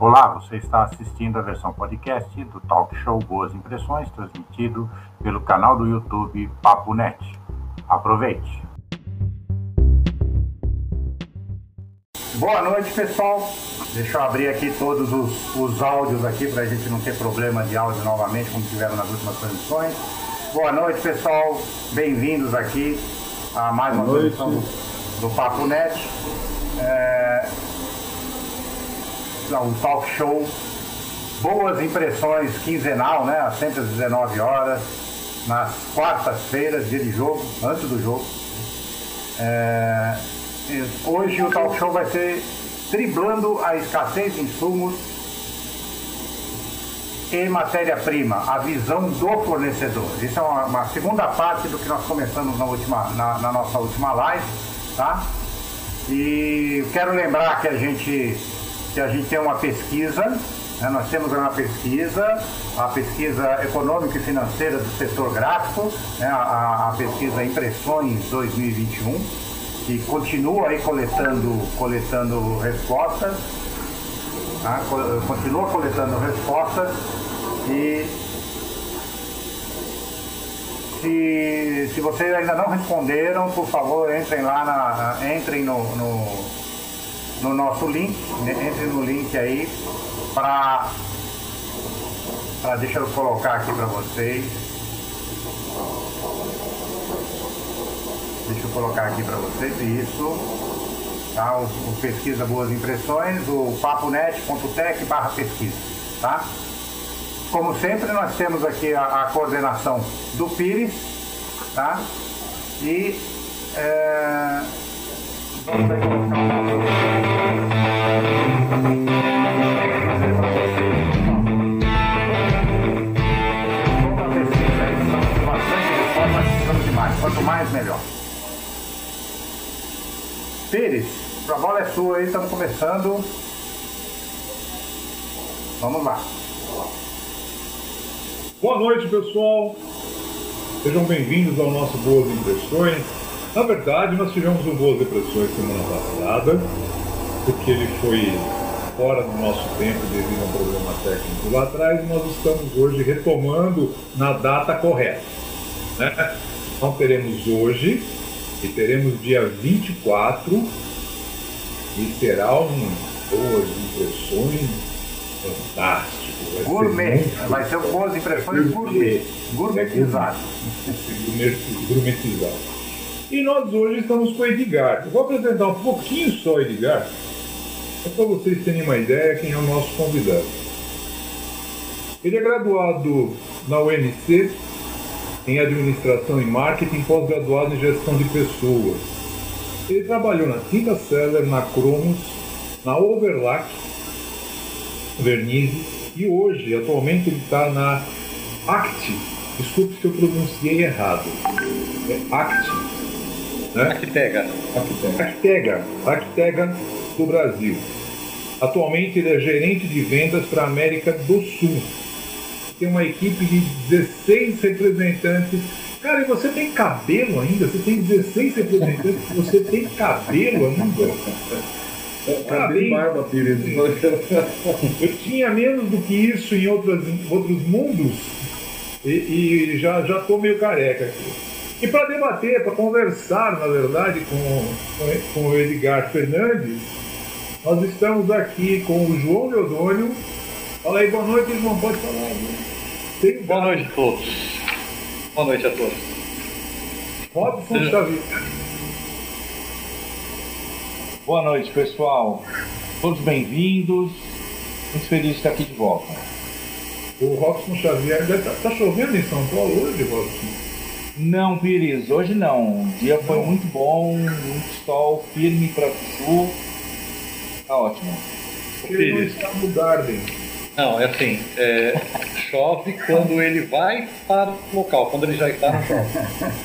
Olá, você está assistindo a versão podcast do talk show Boas Impressões, transmitido pelo canal do YouTube Papo Net. Aproveite! Boa noite, pessoal. Deixa eu abrir aqui todos os, os áudios aqui para a gente não ter problema de áudio novamente, como tiveram nas últimas transmissões. Boa noite, pessoal. Bem-vindos aqui a mais uma transmissão do, do Papo Net. É, um talk show, boas impressões quinzenal, né? Sempre às 19 horas, nas quartas-feiras, dia de jogo, antes do jogo. É, hoje o talk show vai ser driblando a escassez de insumos e matéria-prima, a visão do fornecedor. Isso é uma, uma, segunda parte do que nós começamos na, última, na, na nossa última live, tá? E quero lembrar que a gente que a gente tem uma pesquisa, né, nós temos uma pesquisa, a pesquisa econômica e financeira do setor gráfico, né, a, a, pesquisa Impressões 2021, que continua aí coletando, coletando respostas, tá, continua coletando respostas e se, se vocês ainda não responderam, por favor, entrem lá na, entrem no, no no nosso link, né? entre no link aí para deixa eu colocar aqui para vocês. Deixa eu colocar aqui para vocês isso. Tá? O, o, pesquisa Boas Impressões, o paponet.tech barra pesquisa. Tá? Como sempre, nós temos aqui a, a coordenação do Pires, tá? E é, vamos Quanto mais, melhor. Pires, a bola é sua aí, estamos começando. Vamos lá. Boa noite, pessoal. Sejam bem-vindos ao nosso Boas Impressões. Na verdade, nós tivemos um Boas Impressões semana passada, porque ele foi fora do nosso tempo devido a um problema técnico lá atrás, nós estamos hoje retomando na data correta. Né? Então teremos hoje e teremos dia 24 e será um boas impressões fantástico. Vai gourmet, ser vai ser boas impressões gourmet, gourmetizado. gourmetizado. E nós hoje estamos com o Edgar. Eu vou apresentar um pouquinho só o Edgar, é para vocês terem uma ideia quem é o nosso convidado. Ele é graduado na UNC em administração e marketing, pós-graduado em gestão de pessoas. Ele trabalhou na Tinta Seller, na Cromos, na Overlack, Vernizes e hoje, atualmente, ele está na Act. Desculpe se eu pronunciei errado. É Act. Né? Actega. Actega. Actega. Actega do Brasil. Atualmente ele é gerente de vendas para a América do Sul tem uma equipe de 16 representantes. Cara, e você tem cabelo ainda? Você tem 16 representantes, você tem cabelo ainda? Cabelo barba. Eu tinha menos do que isso em outros, outros mundos e, e já estou meio careca aqui. E para debater, para conversar, na verdade, com, com o Edgar Fernandes, nós estamos aqui com o João Leodônio. Fala aí, boa noite, irmão, pode falar. Tem boa noite a todos. Boa noite a todos. Robson Seja... Xavier. Boa noite, pessoal. Todos bem-vindos. Muito feliz de estar aqui de volta. O Robson Xavier está tá chovendo em São Paulo hoje, Robson? Não, Pires, hoje não. O dia foi muito bom, muito sol, firme para o sul. Tá ótimo. Ele não está no Garden. Não, é assim, é, chove quando ele vai para o local, quando ele já está no chove.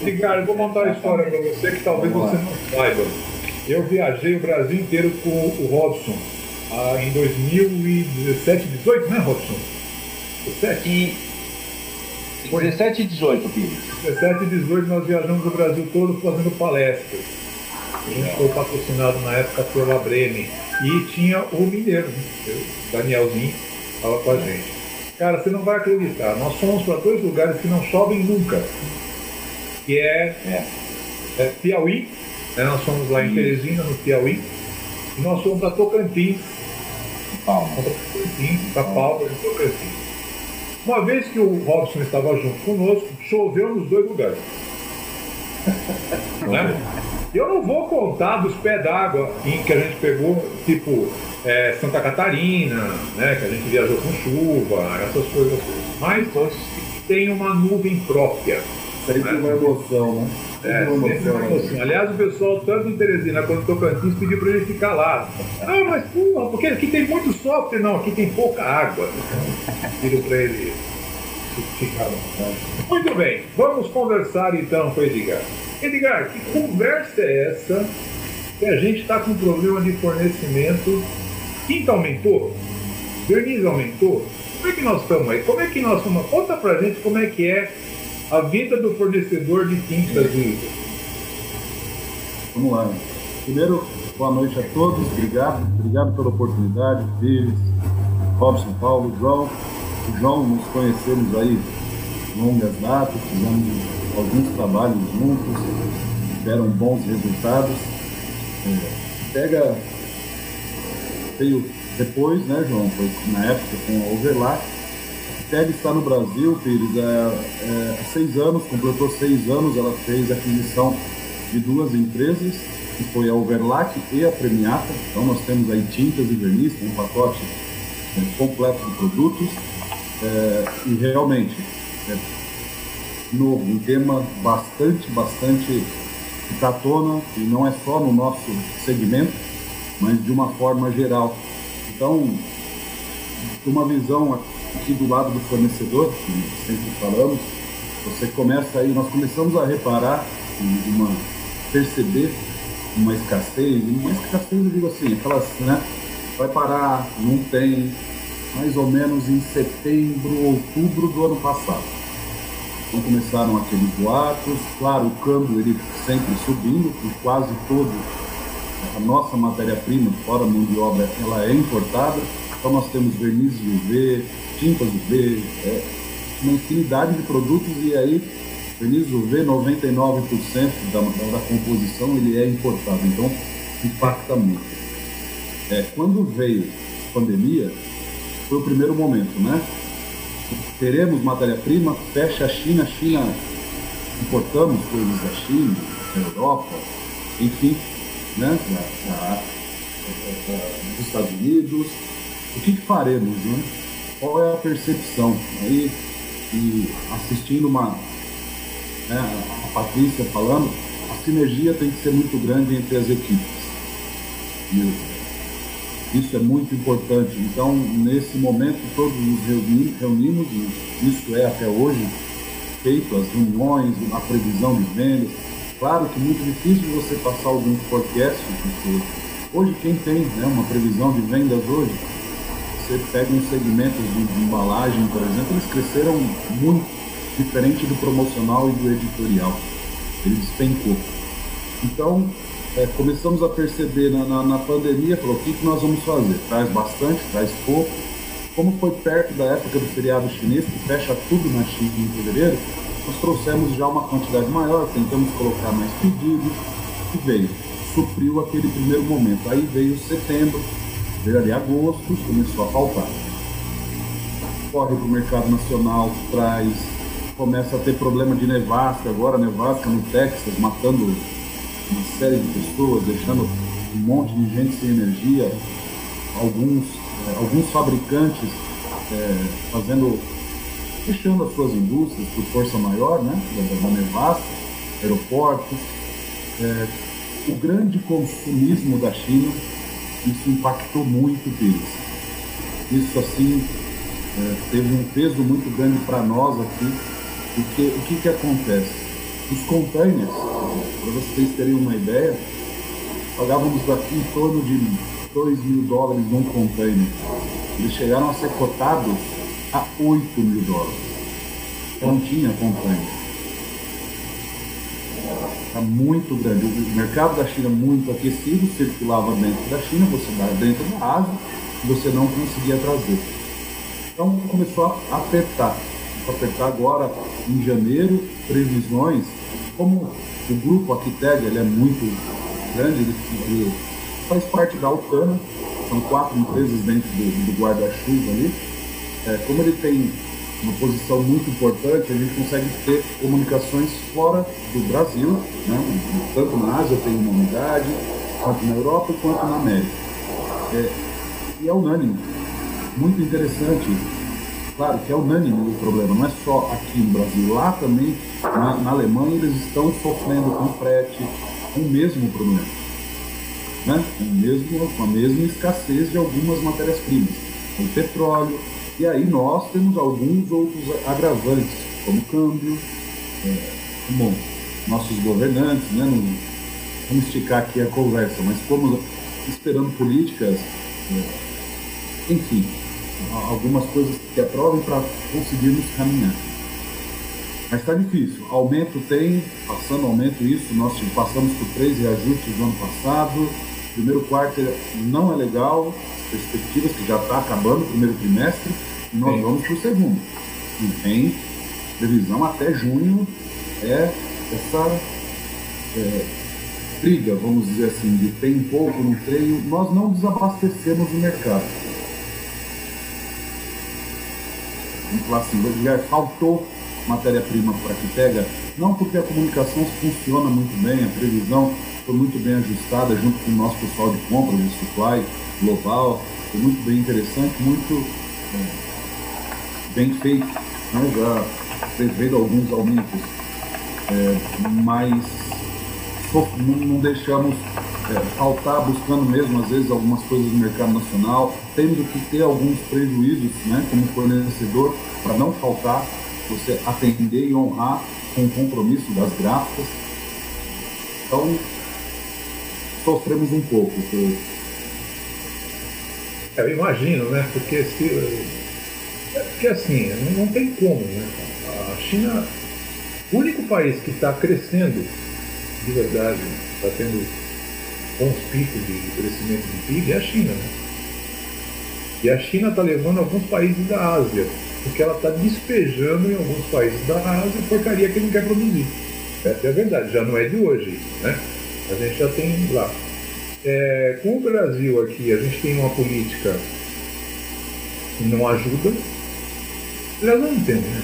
Ricardo, vou contar uma história para você que talvez você não saiba. Eu viajei o Brasil inteiro com o Robson ah, em 2017, 18, né, Robson? 17? E... 17 e 18, Pires. 17 e 18 nós viajamos o Brasil todo fazendo palestras. A gente foi patrocinado na época pela Breme. E tinha o Mineiro, né? o Danielzinho, estava com a gente. Cara, você não vai acreditar, nós fomos para dois lugares que não chovem nunca. Que é, é, é Piauí, né? nós fomos lá em Teresina, no Piauí, e nós fomos para Tocantins. Palma. Tocantins, para Palma de Tocantins. Uma vez que o Robson estava junto conosco, choveu nos dois lugares. né? Eu não vou contar dos pés d'água que a gente pegou, tipo é, Santa Catarina, né, que a gente viajou com chuva, essas coisas. Mas tem uma nuvem própria. Sempre né? uma emoção, né? É, uma emoção. Aliás, o pessoal, tanto em Teresina quanto em Tocantins, pediu pra gente ficar lá. Ah, mas porra, porque aqui tem muito software. Não, aqui tem pouca água. Pediram pra ele ficar lá. Muito bem, vamos conversar então com o Edgar. Edgar, que conversa é essa que a gente está com problema de fornecimento? Tinta aumentou? Verniz aumentou? Como é que nós estamos aí? Como é que nós estamos? Conta pra gente como é que é a vida do fornecedor de tintas de Vamos lá. Primeiro, boa noite a todos, obrigado, obrigado pela oportunidade, Pires, Robson Paulo, João. O João, nos conhecemos aí longas datas, fizemos alguns trabalhos juntos, deram bons resultados. É, pega, veio depois, né, João? Foi na época com a Overlap. Pega está no Brasil, Pires, é, é, seis anos, completou seis anos, ela fez aquisição de duas empresas, que foi a Overlac e a Premiata. Então nós temos aí tintas e verniz, um pacote é, completo de produtos. É, e realmente, é, novo, um tema bastante, bastante que está à tona, e não é só no nosso segmento, mas de uma forma geral. Então, uma visão aqui do lado do fornecedor, que sempre falamos, você começa aí, nós começamos a reparar, uma, perceber uma escassez, uma escassez, eu digo assim, aquelas, né, vai parar, não tem, mais ou menos em setembro, outubro do ano passado. Então começaram aqueles boatos, claro, o câmbio ele sempre subindo, por quase todo a nossa matéria-prima, fora mão de obra, ela é importada. Então nós temos verniz UV, tintas UV, é, uma infinidade de produtos e aí verniz UV, 99% da, da composição ele é importado, então impacta muito. É, quando veio a pandemia, foi o primeiro momento, né? Teremos matéria-prima, fecha a China, a China importamos coisas da China, da Europa, enfim, né, da, da, da, dos Estados Unidos. O que, que, faremos, né? Qual é a percepção? Aí, e assistindo uma, né, a Patrícia falando, a sinergia tem que ser muito grande entre as equipes. Isso é muito importante. Então, nesse momento, todos nos reuni reunimos, e isso é até hoje feito, as reuniões, a previsão de vendas. Claro que é muito difícil você passar algum forecast, porque hoje quem tem né, uma previsão de vendas hoje, você pega uns segmentos de, de embalagem, por exemplo, eles cresceram muito, diferente do promocional e do editorial. Ele despencou. Então, é, começamos a perceber na, na, na pandemia, falou, o que, que nós vamos fazer? Traz bastante, traz pouco. Como foi perto da época do feriado chinês, que fecha tudo na China em fevereiro, nós trouxemos já uma quantidade maior, tentamos colocar mais pedidos e veio. Supriu aquele primeiro momento. Aí veio setembro, veio ali agosto, começou a faltar. Corre para o mercado nacional, traz, começa a ter problema de nevasca agora, nevasca no Texas, matando uma série de pessoas, deixando um monte de gente sem energia, alguns, é, alguns fabricantes é, fazendo, fechando as suas indústrias por força maior, né, da, da nevasca, aeroportos, é, o grande consumismo da China, isso impactou muito eles. Isso assim teve um peso muito grande para nós aqui, porque o que, que acontece? Os containers, para vocês terem uma ideia, pagávamos aqui em torno de 2 mil dólares num container. Eles chegaram a ser cotados a 8 mil dólares. Não tinha container. diferença muito grande. O mercado da China muito aquecido circulava dentro da China, você vai dentro da Ásia, você não conseguia trazer. Então começou a apertar. Apertar agora em janeiro, previsões, como o grupo Aquiteg ele é muito grande, ele, ele faz parte da Altana, são quatro empresas dentro do, do guarda-chuva ali. É, como ele tem uma posição muito importante, a gente consegue ter comunicações fora do Brasil, né? tanto na Ásia tem uma unidade, quanto na Europa quanto na América. É, e é unânime, muito interessante. Claro que é unânime o problema, não é só aqui no Brasil, lá também, na, na Alemanha, eles estão sofrendo com frete, com o mesmo problema. Né? Com, mesmo, com a mesma escassez de algumas matérias-primas, o petróleo, e aí nós temos alguns outros agravantes, como câmbio, é, bom, nossos governantes, né, não, vamos esticar aqui a conversa, mas como esperando políticas, é, enfim, algumas coisas que aprovem para conseguirmos caminhar. Mas está difícil. Aumento tem, passando aumento isso, nós passamos por três reajustes no ano passado. Primeiro quarto não é legal, perspectivas que já está acabando o primeiro trimestre nós Sim. vamos para o segundo. E vem previsão até junho é essa é, briga, vamos dizer assim, de tem pouco, não tem. Nós não desabastecemos o mercado. Falar assim, faltou matéria-prima para que pega, não porque a comunicação funciona muito bem, a previsão foi muito bem ajustada junto com o nosso pessoal de compra, de supply global, foi muito bem interessante, muito é, bem feito, né? já prevendo alguns aumentos, é, mas não, não deixamos é, faltar buscando mesmo, às vezes, algumas coisas no mercado nacional, tendo que ter alguns prejuízos né, como fornecedor, para não faltar, você atender e honrar com o compromisso das gráficas. Então, sofremos um pouco. Eu imagino, né? Porque se, é porque assim, não tem como, né? A China, o único país que está crescendo de verdade, está tendo bons picos de crescimento de PIB é a China, né? E a China está levando alguns países da Ásia, porque ela está despejando em alguns países da Ásia porcaria que não quer produzir. Essa é a verdade, já não é de hoje, né? A gente já tem lá. É, com o Brasil aqui, a gente tem uma política que não ajuda, eu não entendo, né?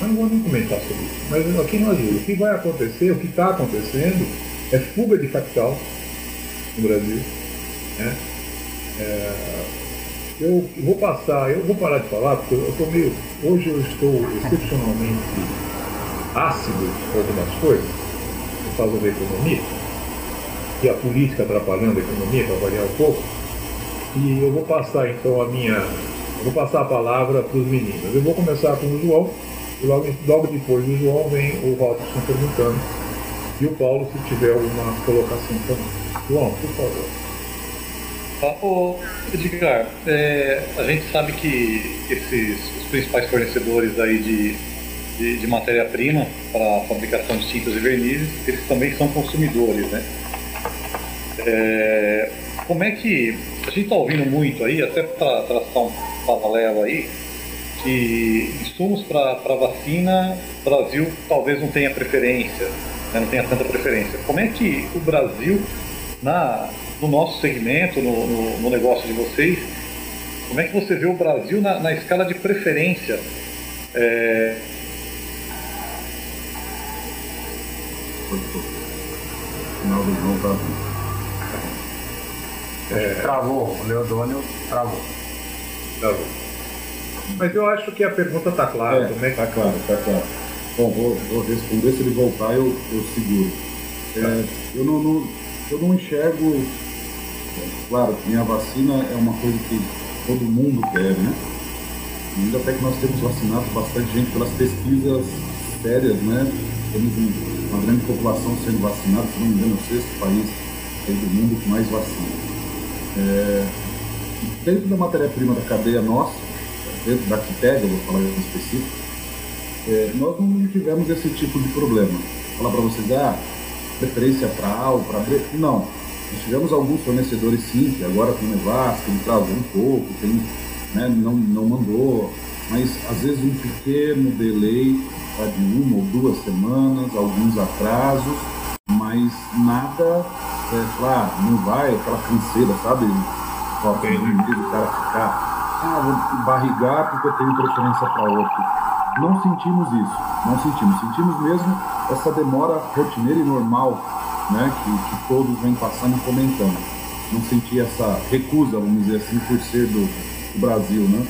Eu não vou nem comentar sobre isso. Mas aqui no Brasil, o que vai acontecer, o que está acontecendo, é fuga de capital no Brasil. Né? É, eu vou passar, eu vou parar de falar, porque eu estou meio. Hoje eu estou excepcionalmente ácido com algumas coisas, por causa da economia, e a política atrapalhando a economia, para variar um pouco. E eu vou passar então a minha vou passar a palavra para os meninos. Eu vou começar com o João, logo, logo depois do João vem o Robson perguntando. E o Paulo, se tiver alguma colocação também. João, por favor. Ô, Edgar, é, a gente sabe que esses os principais fornecedores aí de, de, de matéria-prima para fabricação de tintas e vernizes, eles também são consumidores, né? É, como é que a gente está ouvindo muito aí, até para traçar um paralelo aí, que insumos para o Brasil talvez não tenha preferência, né, não tenha tanta preferência. Como é que o Brasil, na, no nosso segmento, no, no, no negócio de vocês, como é que você vê o Brasil na, na escala de preferência? É... Final do João tá é... Travou, o Leodônio travou. Travou. Mas eu acho que a pergunta está clara. É, também. Está claro, está claro. Bom, vou, vou, responder, se ele voltar eu, eu seguro. É, eu, não, não, eu não enxergo. Claro, minha vacina é uma coisa que todo mundo quer, né? ainda até que nós temos vacinado bastante gente pelas pesquisas sérias, né? Temos uma grande população sendo vacinada, se não me engano, é o sexto país do mundo com mais vacina. É, dentro da matéria-prima da cadeia nossa, dentro da Quitega, vou falar em específico, É, nós não tivemos esse tipo de problema. Falar para vocês, ah, preferência para AL, para Não. Nós tivemos alguns fornecedores sim, que agora tem Nevasca, ele travou um pouco, tem, né, não, não mandou, mas às vezes um pequeno delay tá, de uma ou duas semanas, alguns atrasos, mas nada, é, claro, não vai aquela canseira, sabe? Só tem o cara ficar, ah, vou barrigar porque eu tenho preferência para outro. Não sentimos isso, não sentimos. Sentimos mesmo essa demora rotineira e normal né, que, que todos vêm passando e comentando. Não senti essa recusa, vamos dizer assim, por ser do, do Brasil, né?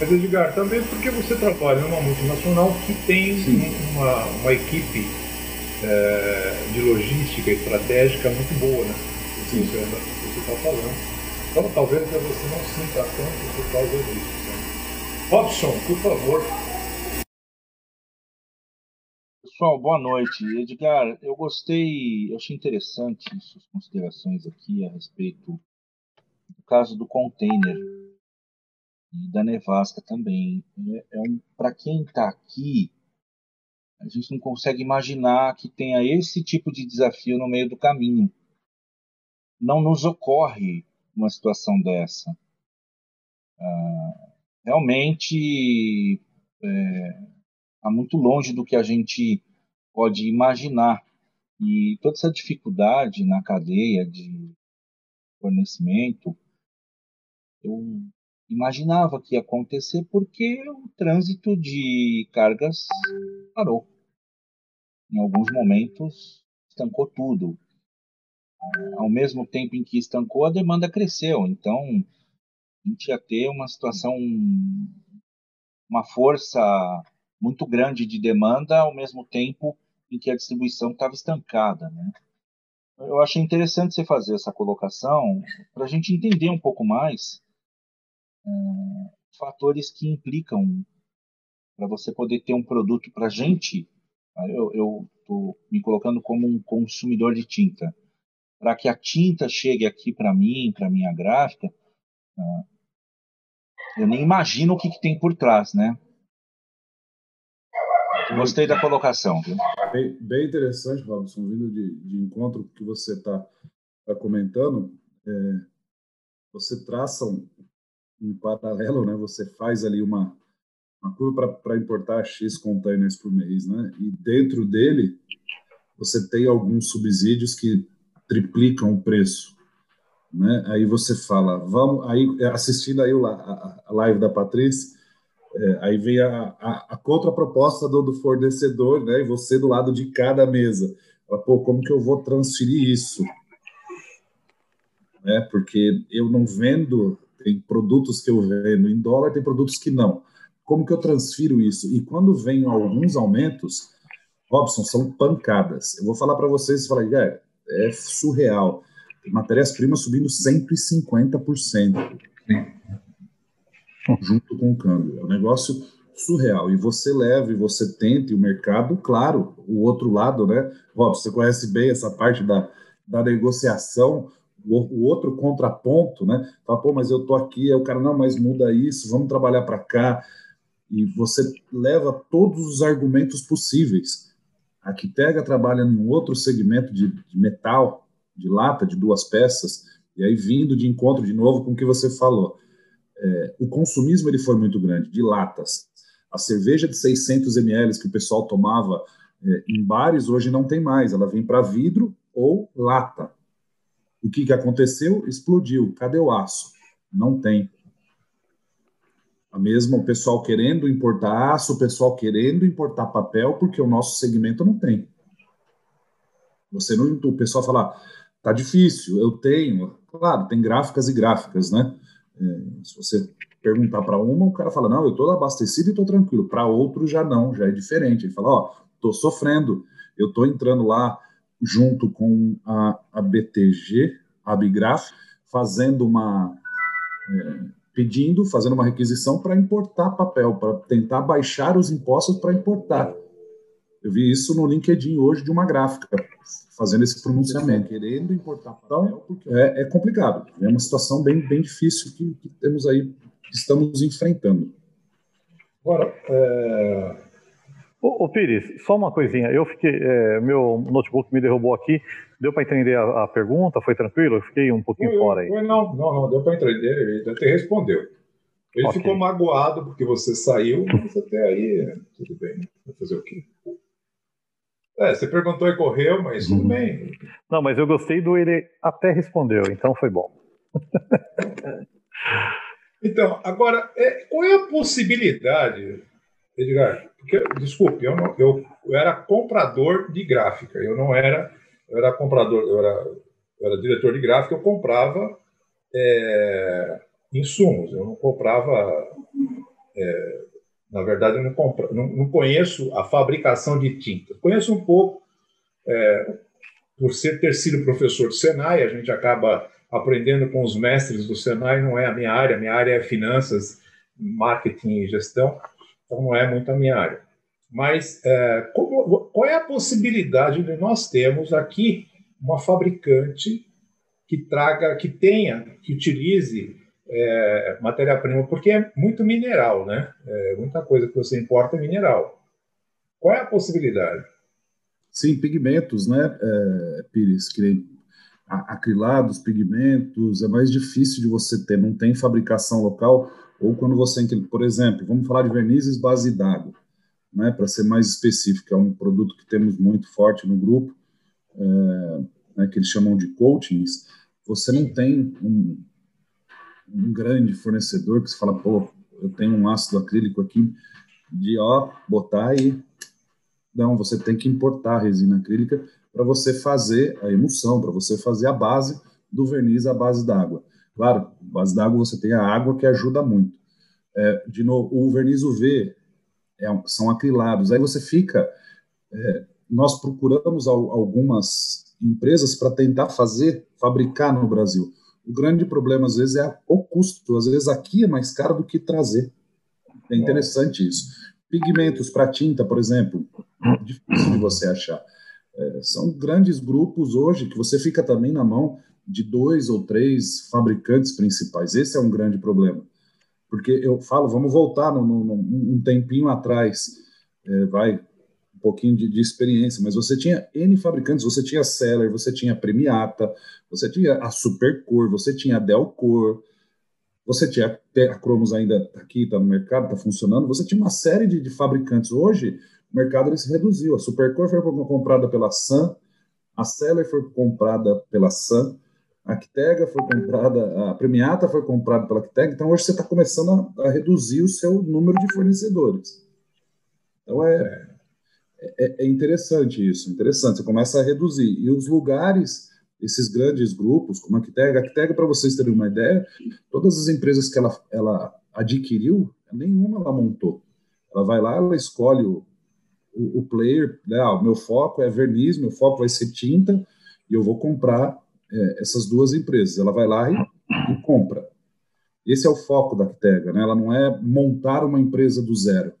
Mas, Edgar, também porque você trabalha numa multinacional que tem uma, uma equipe é, de logística estratégica muito boa, né? Sim. Você está falando. Então, talvez você não sinta tanto por causa disso. Né? Robson, por favor, Pessoal, boa noite. Edgar, eu gostei, eu achei interessante suas considerações aqui a respeito do caso do container e da nevasca também. É, é um, Para quem está aqui, a gente não consegue imaginar que tenha esse tipo de desafio no meio do caminho. Não nos ocorre uma situação dessa. Ah, realmente está é, muito longe do que a gente pode imaginar. E toda essa dificuldade na cadeia de fornecimento, eu imaginava que ia acontecer porque o trânsito de cargas parou. Em alguns momentos, estancou tudo. Ao mesmo tempo em que estancou, a demanda cresceu. Então, a gente ia ter uma situação, uma força muito grande de demanda, ao mesmo tempo em que a distribuição estava estancada. Né? Eu achei interessante você fazer essa colocação para a gente entender um pouco mais é, fatores que implicam para você poder ter um produto para gente. Eu estou me colocando como um consumidor de tinta. Para que a tinta chegue aqui para mim, para minha gráfica, é, eu nem imagino o que, que tem por trás, né? Gostei da colocação. Bem, bem interessante, Robson, vindo de, de encontro que você está tá comentando. É, você traça um, um, paralelo, né? Você faz ali uma, uma curva para importar X containers por mês, né? E dentro dele você tem alguns subsídios que triplicam o preço, né? Aí você fala, vamos, aí assistindo aí a, live da Patrícia, é, aí vem a, a, a contraproposta do, do, fornecedor, né? E você do lado de cada mesa. Fala, Pô, como que eu vou transferir isso? Né? Porque eu não vendo, tem produtos que eu vendo em dólar, tem produtos que não. Como que eu transfiro isso? E quando vem alguns aumentos, Robson, são pancadas. Eu vou falar para vocês, falar, é, é surreal. Matérias-primas subindo 150%. Sim junto com o câmbio. É um negócio surreal. E você leva e você tenta, e o mercado, claro, o outro lado, né? Rob, você conhece bem essa parte da, da negociação, o, o outro contraponto, né? Fala, pô, mas eu tô aqui, aí o cara, não, mas muda isso, vamos trabalhar para cá. E você leva todos os argumentos possíveis. A Quitega trabalha em outro segmento de, de metal, de lata, de duas peças, e aí vindo de encontro de novo com o que você falou é, o consumismo ele foi muito grande, de latas. A cerveja de 600 ml que o pessoal tomava é, em bares, hoje não tem mais. Ela vem para vidro ou lata. O que, que aconteceu? Explodiu. Cadê o aço? Não tem. A mesma, o pessoal querendo importar aço, o pessoal querendo importar papel, porque o nosso segmento não tem. Você não, o pessoal fala, tá difícil, eu tenho. Claro, tem gráficas e gráficas, né? É, se você perguntar para uma, o cara fala: Não, eu estou abastecido e estou tranquilo. Para outro, já não, já é diferente. Ele fala: Ó, estou sofrendo, eu estou entrando lá junto com a, a BTG, a Bigraf, fazendo uma. É, pedindo, fazendo uma requisição para importar papel, para tentar baixar os impostos para importar. Eu vi isso no LinkedIn hoje de uma gráfica fazendo esse pronunciamento. Querendo importar papel, então, é, é, complicado. É uma situação bem, bem difícil que, que temos aí, que estamos enfrentando. Agora, é, Ô, ô, Pires, só uma coisinha. Eu fiquei, é, meu notebook me derrubou aqui. Deu para entender a, a, pergunta? Foi tranquilo? Eu fiquei um pouquinho foi, fora aí. Foi, não, não, não, deu para entender. Ele até respondeu. Ele okay. ficou magoado porque você saiu, mas até aí tudo bem. Vai fazer o quê? É, você perguntou e correu, mas tudo uhum. bem. Não, mas eu gostei do ele até respondeu, então foi bom. então, agora, é, qual é a possibilidade, Edgar? Porque, desculpe, eu, não, eu, eu, era comprador de gráfica, eu não era, eu era comprador, eu era, eu era diretor de gráfica, eu comprava é, insumos, eu não comprava é, na verdade, eu não, compro, não, não, conheço a fabricação de tinta. Conheço um pouco, é, por ser, ter sido professor do Senai, a gente acaba aprendendo com os mestres do Senai, não é a minha área, a minha área é finanças, marketing e gestão, então não é muito a minha área. Mas é, como, qual é a possibilidade de nós termos aqui uma fabricante que traga, que tenha, que utilize é, matéria-prima, porque é muito mineral, né? É, muita coisa que você importa é mineral. Qual é a possibilidade? Sim, pigmentos, né, é, Pires? Que acrilados, pigmentos, é mais difícil de você ter, não tem fabricação local, ou quando você, por exemplo, vamos falar de vernizes base d'água, né, para ser mais específico, é um produto que temos muito forte no grupo, é, né, que eles chamam de coatings, você não tem um, um grande fornecedor que você fala, pô, eu tenho um ácido acrílico aqui, de ó, botar e. Não, você tem que importar a resina acrílica para você fazer a emulsão, para você fazer a base do verniz à base d'água. Claro, base d'água você tem a água que ajuda muito. É, de novo, o verniz UV é, são acrilados. Aí você fica. É, nós procuramos algumas empresas para tentar fazer, fabricar no Brasil. O grande problema, às vezes, é o custo. Às vezes, aqui é mais caro do que trazer. É interessante isso. Pigmentos para tinta, por exemplo, difícil de você achar. É, são grandes grupos hoje que você fica também na mão de dois ou três fabricantes principais. Esse é um grande problema. Porque eu falo, vamos voltar no, no, no um tempinho atrás, é, vai, um pouquinho de, de, experiência, mas você tinha N fabricantes, você tinha Seller, você tinha Premiata, você tinha a Supercor, você tinha a Delcor, você tinha a Cromos ainda tá aqui, está no mercado, está funcionando, você tinha uma série de, de, fabricantes. Hoje, o mercado ele se reduziu. A Supercor foi comprada pela Sun, a Seller foi comprada pela Sun, a Actega foi comprada, a Premiata foi comprada pela Actega, então hoje você está começando a, a reduzir o seu número de fornecedores. Então é, é, é, interessante isso, interessante. Você começa a reduzir. E os lugares, esses grandes grupos, como a Actega, a Actega, para vocês terem uma ideia, todas as empresas que ela, ela adquiriu, nenhuma ela montou. Ela vai lá, ela escolhe o, o, o player, né? Ah, o meu foco é verniz, meu foco vai ser tinta, e eu vou comprar é, essas duas empresas. Ela vai lá e, e compra. Esse é o foco da Actega, né? Ela não é montar uma empresa do zero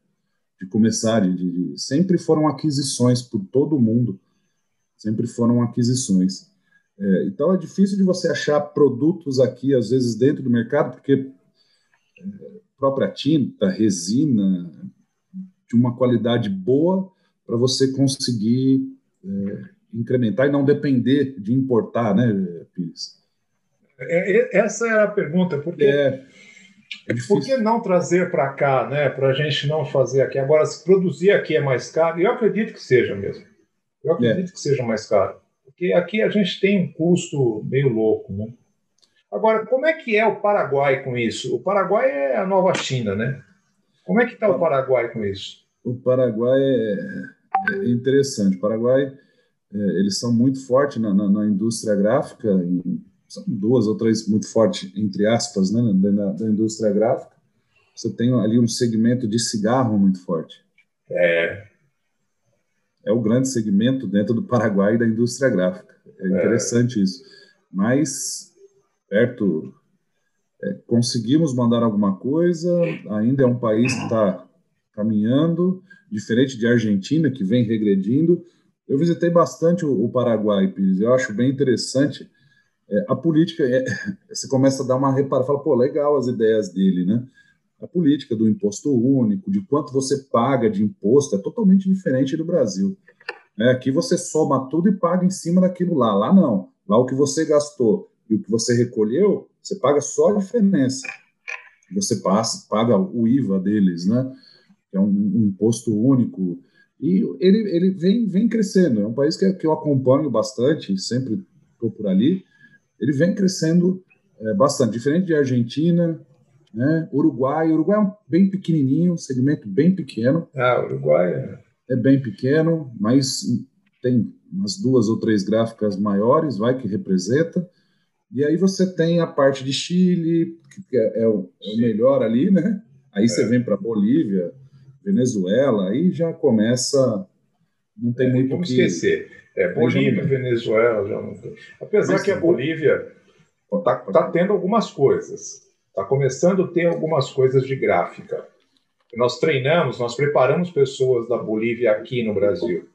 de começar, de, de, sempre foram aquisições por todo mundo, sempre foram aquisições. É, então é difícil de você achar produtos aqui, às vezes, dentro do mercado, porque é, própria tinta, resina, de uma qualidade boa para você conseguir é, incrementar e não depender de importar, né, Pires? É, é, essa era a pergunta, porque é. É Por que não trazer para cá, né? Para a gente não fazer aqui? Agora, se produzir aqui é mais caro, eu acredito que seja mesmo. Eu acredito é. que seja mais caro. Porque aqui a gente tem um custo meio louco, né? Agora, como é que é o Paraguai com isso? O Paraguai é a nova China, né? Como é que está o Paraguai com isso? O Paraguai é, é interessante. O Paraguai, eles são muito fortes na, na, na indústria gráfica, são duas ou três muito fortes, entre aspas, né, da, da indústria gráfica. Você tem ali um segmento de cigarro muito forte. É. É o grande segmento dentro do Paraguai da indústria gráfica. É, é. interessante é. isso. Mas, perto, é, conseguimos mandar alguma coisa, ainda é um país que está caminhando, diferente de Argentina, que vem regredindo. Eu visitei bastante o, Paraguai, Pires, eu acho bem interessante é, a política, é, você começa a dar uma reparada, fala, pô, legal as ideias dele, né? a política do imposto único, de quanto você paga de imposto, é totalmente diferente do Brasil. É, aqui você soma tudo e paga em cima daquilo lá. Lá não. Lá o que você gastou e o que você recolheu, você paga só a diferença. Você passa, paga o IVA deles, né? Que é um, um imposto único. E ele, ele vem, vem crescendo. É um país que, que eu acompanho bastante, sempre estou por ali. Ele vem crescendo é, bastante. Diferente de Argentina, né? Uruguai. Uruguai é um bem pequenininho, um segmento bem pequeno. Ah, Uruguai é... é bem pequeno, mas tem umas duas ou três gráficas maiores, vai que representa. E aí você tem a parte de Chile, que é, é, o, é o, melhor ali, né? Aí é. você vem para Bolívia, Venezuela, aí já começa. Não tem é, muito vamos que esquecer. É, Bolívia, Venezuela, já não tem. Apesar Mas, que a Bolívia está tá tendo algumas coisas. Está começando a ter algumas coisas de gráfica. Nós treinamos, nós preparamos pessoas da Bolívia aqui no Brasil,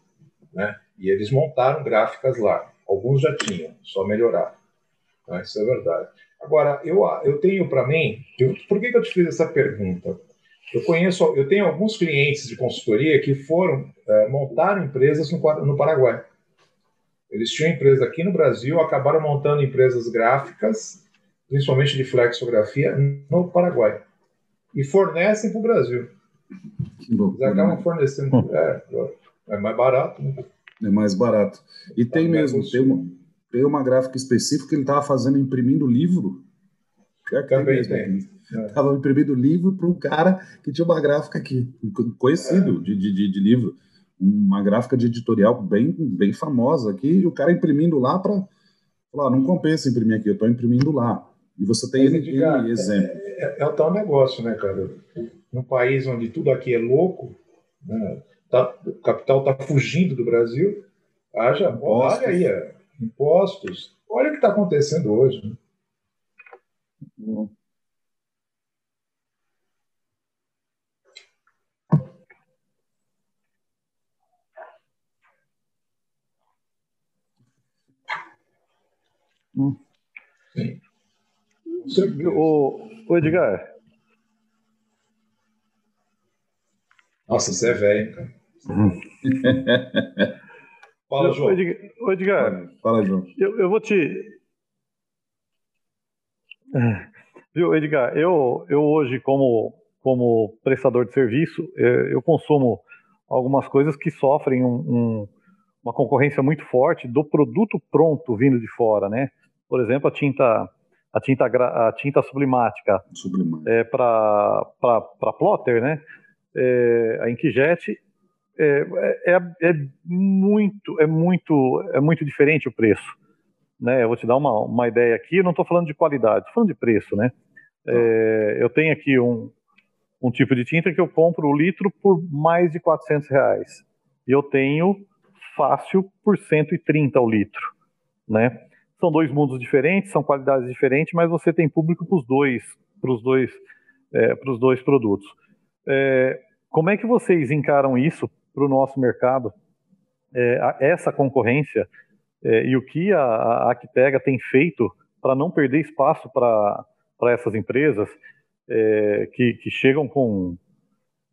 né? E eles montaram gráficas lá. Alguns já tinham, só melhorar. Né? Isso é verdade. Agora, eu, eu tenho para mim, eu, por que, que eu te fiz essa pergunta? Eu conheço, eu tenho alguns clientes de consultoria que foram é, montar empresas no, no Paraguai. Eles tinham empresa aqui no Brasil, acabaram montando empresas gráficas principalmente de flexografia, no Paraguai. E fornecem para o Brasil. Eles acabam fornecendo. Hum. É, é mais barato. Né? É mais barato. E tá tem mesmo, tem uma, tem uma gráfica específica que ele estava fazendo imprimindo livro. Também tem. Estava é. imprimindo livro para um cara que tinha uma gráfica aqui, conhecido é. de, de, de, livro. Uma gráfica de editorial bem, bem famosa aqui, e o cara imprimindo lá para falar: não compensa imprimir aqui, eu estou imprimindo lá. E você tem N exemplo. É, é, é, o tal negócio, né, cara? Num país onde tudo aqui é louco, né? tá, o capital está fugindo do Brasil, haja, impostos. olha aí, é, impostos. Olha o que está acontecendo hoje. Né? Hum. Sim. O, o Edgar. Nossa, você é velho, cara. Fala, João. O Edgar, Fala, João. Eu, eu vou te. Viu, Edgar, eu, eu hoje, como, como prestador de serviço, eu consumo algumas coisas que sofrem um, um, uma concorrência muito forte do produto pronto vindo de fora, né? Por exemplo, a tinta a tinta, a tinta sublimática é, para plotter, né? É, a inkjet é, é, é, muito é muito é muito diferente o preço, né? Eu vou te dar uma, uma ideia aqui. Eu não estou falando de qualidade, estou falando de preço, né? É, eu tenho aqui um, um tipo de tinta que eu compro o litro por mais de 400 reais e eu tenho fácil por 130 o litro, né? São dois mundos diferentes, são qualidades diferentes, mas você tem público para os dois, para os dois, é, para os dois produtos. É, como é que vocês encaram isso para o nosso mercado? É, essa concorrência é, e o que a, a Actega tem feito para não perder espaço para essas empresas é, que, que, chegam com,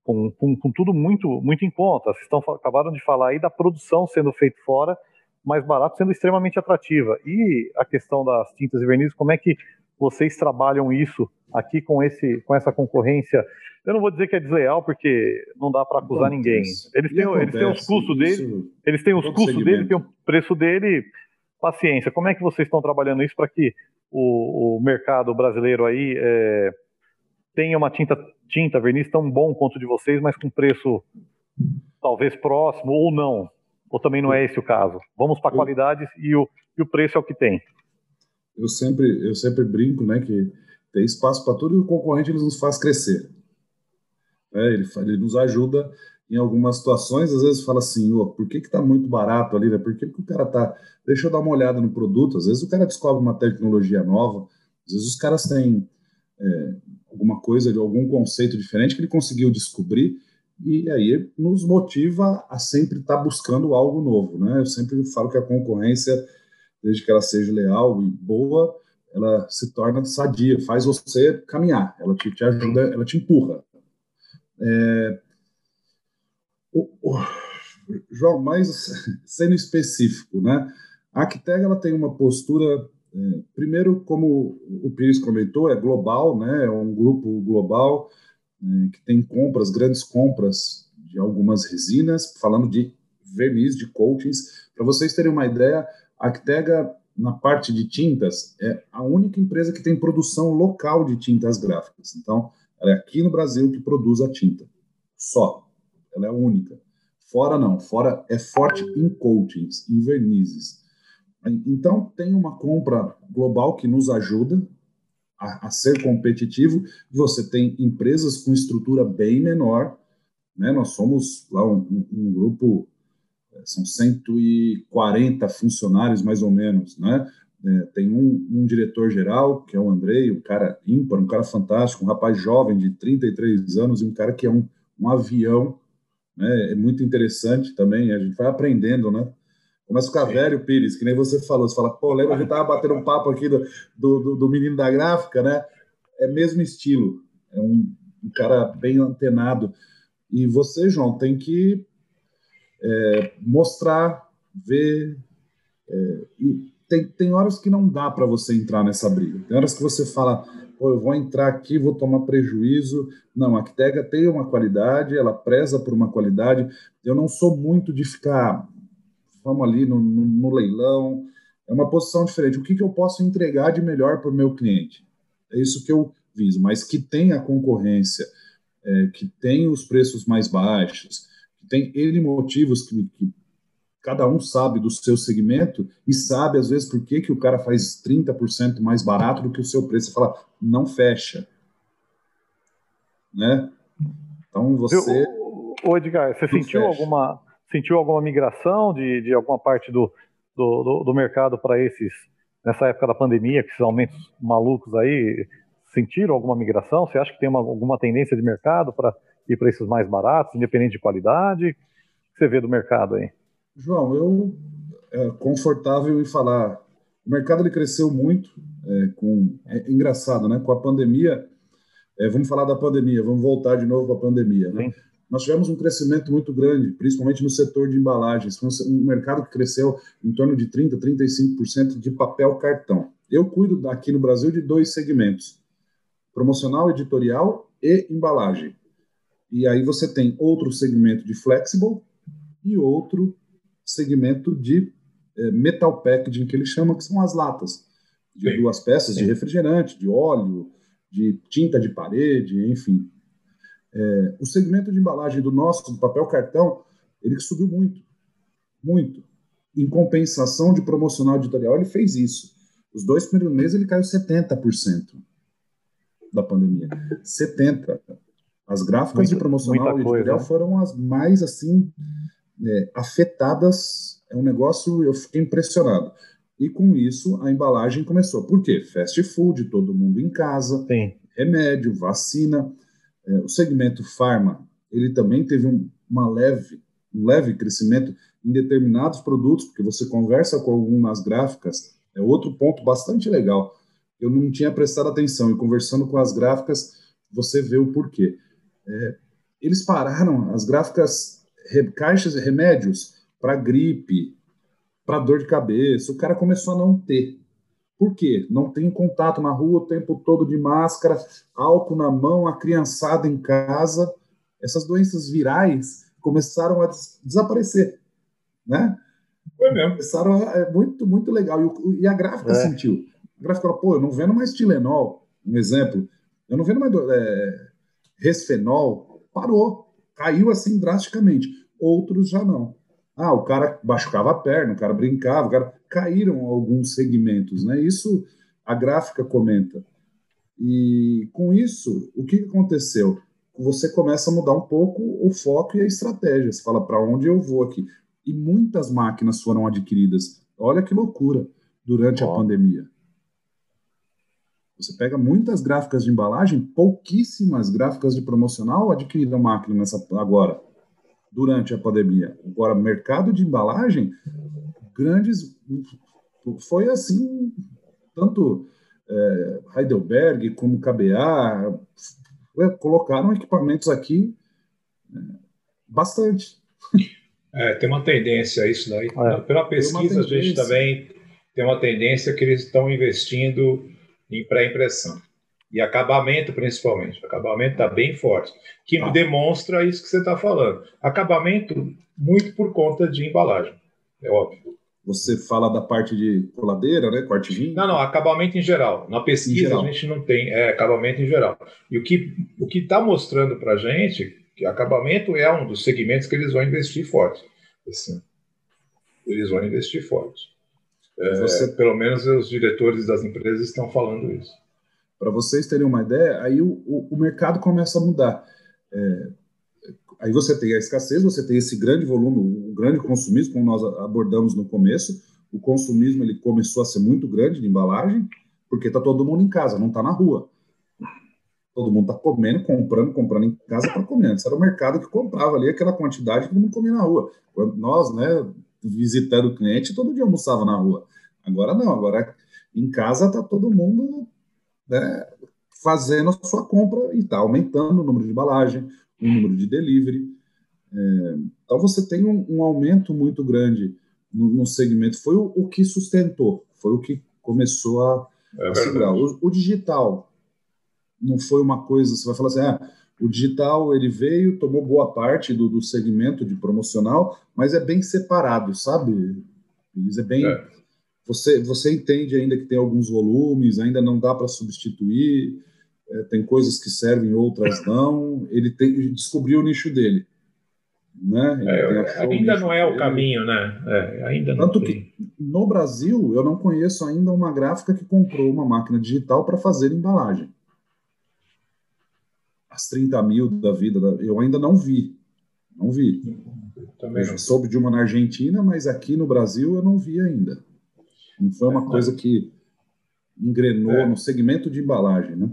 com, com, com, tudo muito, muito em conta. Vocês estão, acabaram de falar aí da produção sendo feita fora mais barato, sendo extremamente atrativa. E a questão das tintas e vernizes, como é que vocês trabalham isso aqui com, esse, com essa concorrência? Eu não vou dizer que é desleal, porque não dá para acusar acontece. ninguém. Eles têm, eles têm os custos dele, eles têm os custos dele, tem o preço dele. Paciência, como é que vocês estão trabalhando isso para que o, o, mercado brasileiro aí é, tenha uma tinta, tinta, verniz tão bom quanto de vocês, mas com preço talvez próximo ou não? Ou também não é esse o caso? Vamos para a qualidade e o, e o preço é o que tem. Eu sempre, eu sempre brinco, né, que tem espaço para tudo e o concorrente ele nos faz crescer. É, ele, ele nos ajuda em algumas situações, às vezes fala assim, oh, por que está muito barato ali, né? Por que, que o cara tá. Deixa eu dar uma olhada no produto. Às vezes o cara descobre uma tecnologia nova, às vezes os caras têm é, alguma coisa, algum conceito diferente que ele conseguiu descobrir e aí nos motiva a sempre estar tá buscando algo novo, né? Eu sempre falo que a concorrência, desde que ela seja leal e boa, ela se torna sadia, faz você caminhar, ela te, te ajuda, ela te empurra. É, o, o, João, mais sendo específico, né? A Acteg ela tem uma postura, é, primeiro, como o Pires comentou, é global, né? É um grupo global é, que tem compras, grandes compras de algumas resinas, falando de verniz, de coatings. Para vocês terem uma ideia, a Actega na parte de tintas, é a única empresa que tem produção local de tintas gráficas. Então, ela é aqui no Brasil que produz a tinta. Só. Ela é única. Fora não. Fora é forte em coatings, em vernizes. Então, tem uma compra global que nos ajuda a, a ser competitivo. Você tem empresas com estrutura bem menor. Né? Nós somos lá um, um, um grupo são 140 funcionários mais ou menos, né? É, tem um, um diretor-geral, que é o Andrei, um cara ímpar, um cara fantástico, um rapaz jovem de 33 anos e um cara que é um, um avião, né? É muito interessante também, a gente vai aprendendo, né? Começa a ficar Sim. velho, Pires, que nem você falou. Você fala, pô, lembra que tava batendo um papo aqui do, do, do, menino da gráfica, né? É mesmo estilo. É um, um cara bem antenado. E você, João, tem que é, mostrar, ver. É, e tem, tem horas que não dá para você entrar nessa briga. Tem horas que você fala, pô, eu vou entrar aqui, vou tomar prejuízo. Não, a Actega tem uma qualidade, ela preza por uma qualidade. Eu não sou muito de ficar, vamos ali no, no, no leilão. É uma posição diferente. O que, que eu posso entregar de melhor para o meu cliente? É isso que eu viso, mas que tem a concorrência, é, que tem os preços mais baixos, tem N motivos que, que, cada um sabe do seu segmento e sabe, às vezes, por que, que o cara faz 30% mais barato do que o seu preço. Você fala, não fecha. Né? Então, você... Ô, Edgar, você sentiu alguma, sentiu alguma migração de, de alguma parte do, do, do, do mercado para esses, nessa época da pandemia, que esses aumentos malucos aí, sentiram alguma migração? Você acha que tem uma, alguma tendência de mercado para ir para esses mais baratos, independente de qualidade? O que você vê do mercado aí? João, eu é confortável em falar. O mercado ele cresceu muito. É, com, é engraçado, né? Com a pandemia, é, vamos falar da pandemia, vamos voltar de novo para a pandemia, né? Nós tivemos um crescimento muito grande, principalmente no setor de embalagens. Foi um mercado que cresceu em torno de 30%, 35% de papel cartão. Eu cuido aqui no Brasil de dois segmentos: promocional, editorial e embalagem. E aí você tem outro segmento de flexible e outro segmento de é, metal packaging, que eles chamam que são as latas, de sim, duas peças sim. de refrigerante, de óleo, de tinta de parede, enfim. É, o segmento de embalagem do nosso, do papel cartão, ele subiu muito, muito. Em compensação de promocional editorial, ele fez isso. Os dois primeiros meses ele caiu 70% da pandemia. 70%. As gráficas muito, de promocional editorial né? foram as mais assim é, afetadas. É um negócio, eu fiquei impressionado. E com isso a embalagem começou. Por quê? Fast food, todo mundo em casa, Sim. remédio, vacina. É, o segmento farma, ele também teve um, uma leve, um leve crescimento em determinados produtos, porque você conversa com algumas gráficas, é outro ponto bastante legal. Eu não tinha prestado atenção e conversando com as gráficas, você vê o porquê. É, eles pararam as gráficas, re, caixas de remédios para gripe, para dor de cabeça. O cara começou a não ter. Por quê? Não tem contato na rua o tempo todo de máscara, álcool na mão, a criançada em casa. Essas doenças virais começaram a des desaparecer, né? Foi mesmo. Começaram a, é muito, muito legal. E, o, e a gráfica é. sentiu. A gráfica falou, pô, eu não vendo mais Tilenol, um exemplo. Eu não vendo mais é, resfenol, parou, caiu assim drasticamente. Outros já não. Ah, o cara machucava a perna, o cara brincava, o cara... caíram alguns segmentos, né? Isso a gráfica comenta. E com isso, o que aconteceu? Você começa a mudar um pouco o foco e a estratégia. Você fala para onde eu vou aqui. E muitas máquinas foram adquiridas. Olha que loucura durante oh. a pandemia. Você pega muitas gráficas de embalagem, pouquíssimas gráficas de promocional adquiriram máquina nessa agora, durante a pandemia. Agora, mercado de embalagem, grandes. Foi assim, tanto é, Heidelberg, como KBA, é, colocaram equipamentos aqui é, bastante. É, tem uma tendência a isso daí. É. Pela pesquisa, a gente também tem uma tendência que eles estão investindo em pré-impressão. E acabamento, principalmente. acabamento está bem forte. Que ah. demonstra isso que você está falando. Acabamento, muito por conta de embalagem. É óbvio. Você fala da parte de coladeira, né? Quartiginho? Não, não, acabamento em geral. Na pesquisa geral. a gente não tem é, acabamento em geral. E o que o está mostrando para a gente que acabamento é um dos segmentos que eles vão investir forte. Assim, eles vão investir forte. É, Você... Pelo menos os diretores das empresas estão falando isso. Para vocês terem uma ideia, aí o, o, o mercado começa a mudar. É, aí você tem a escassez, você tem esse grande volume, grande consumismo, como nós abordamos no começo. O consumismo ele começou a ser muito grande de embalagem, porque está todo mundo em casa, não está na rua. Todo mundo está comendo, comprando, comprando em casa para comer. Antes era o mercado que comprava ali aquela quantidade que mundo comia na rua. Quando nós, né, visitando o cliente, todo dia almoçava na rua. Agora não, agora em casa está todo mundo né, fazendo a sua compra e está aumentando o número de embalagem, o número de delivery. É, então você tem um, um aumento muito grande no, no segmento. Foi o, o, que sustentou, foi o que começou a, é a segurar. O, o, digital não foi uma coisa, você vai falar assim, ah, o digital ele veio, tomou boa parte do, do segmento de promocional, mas é bem separado, sabe? É bem. É. Você, você entende ainda que tem alguns volumes, ainda não dá para substituir, é, tem coisas que servem, outras não. Ele tem, descobriu o nicho dele. Né? É, ainda não é o dele. caminho, né? É, ainda Tanto não que no Brasil eu não conheço ainda uma gráfica que comprou uma máquina digital para fazer embalagem as 30 mil da vida, eu ainda não vi. Não vi. Também eu soube de uma na Argentina, mas aqui no Brasil eu não vi ainda. Não foi uma é, coisa que engrenou é. no segmento de embalagem, né?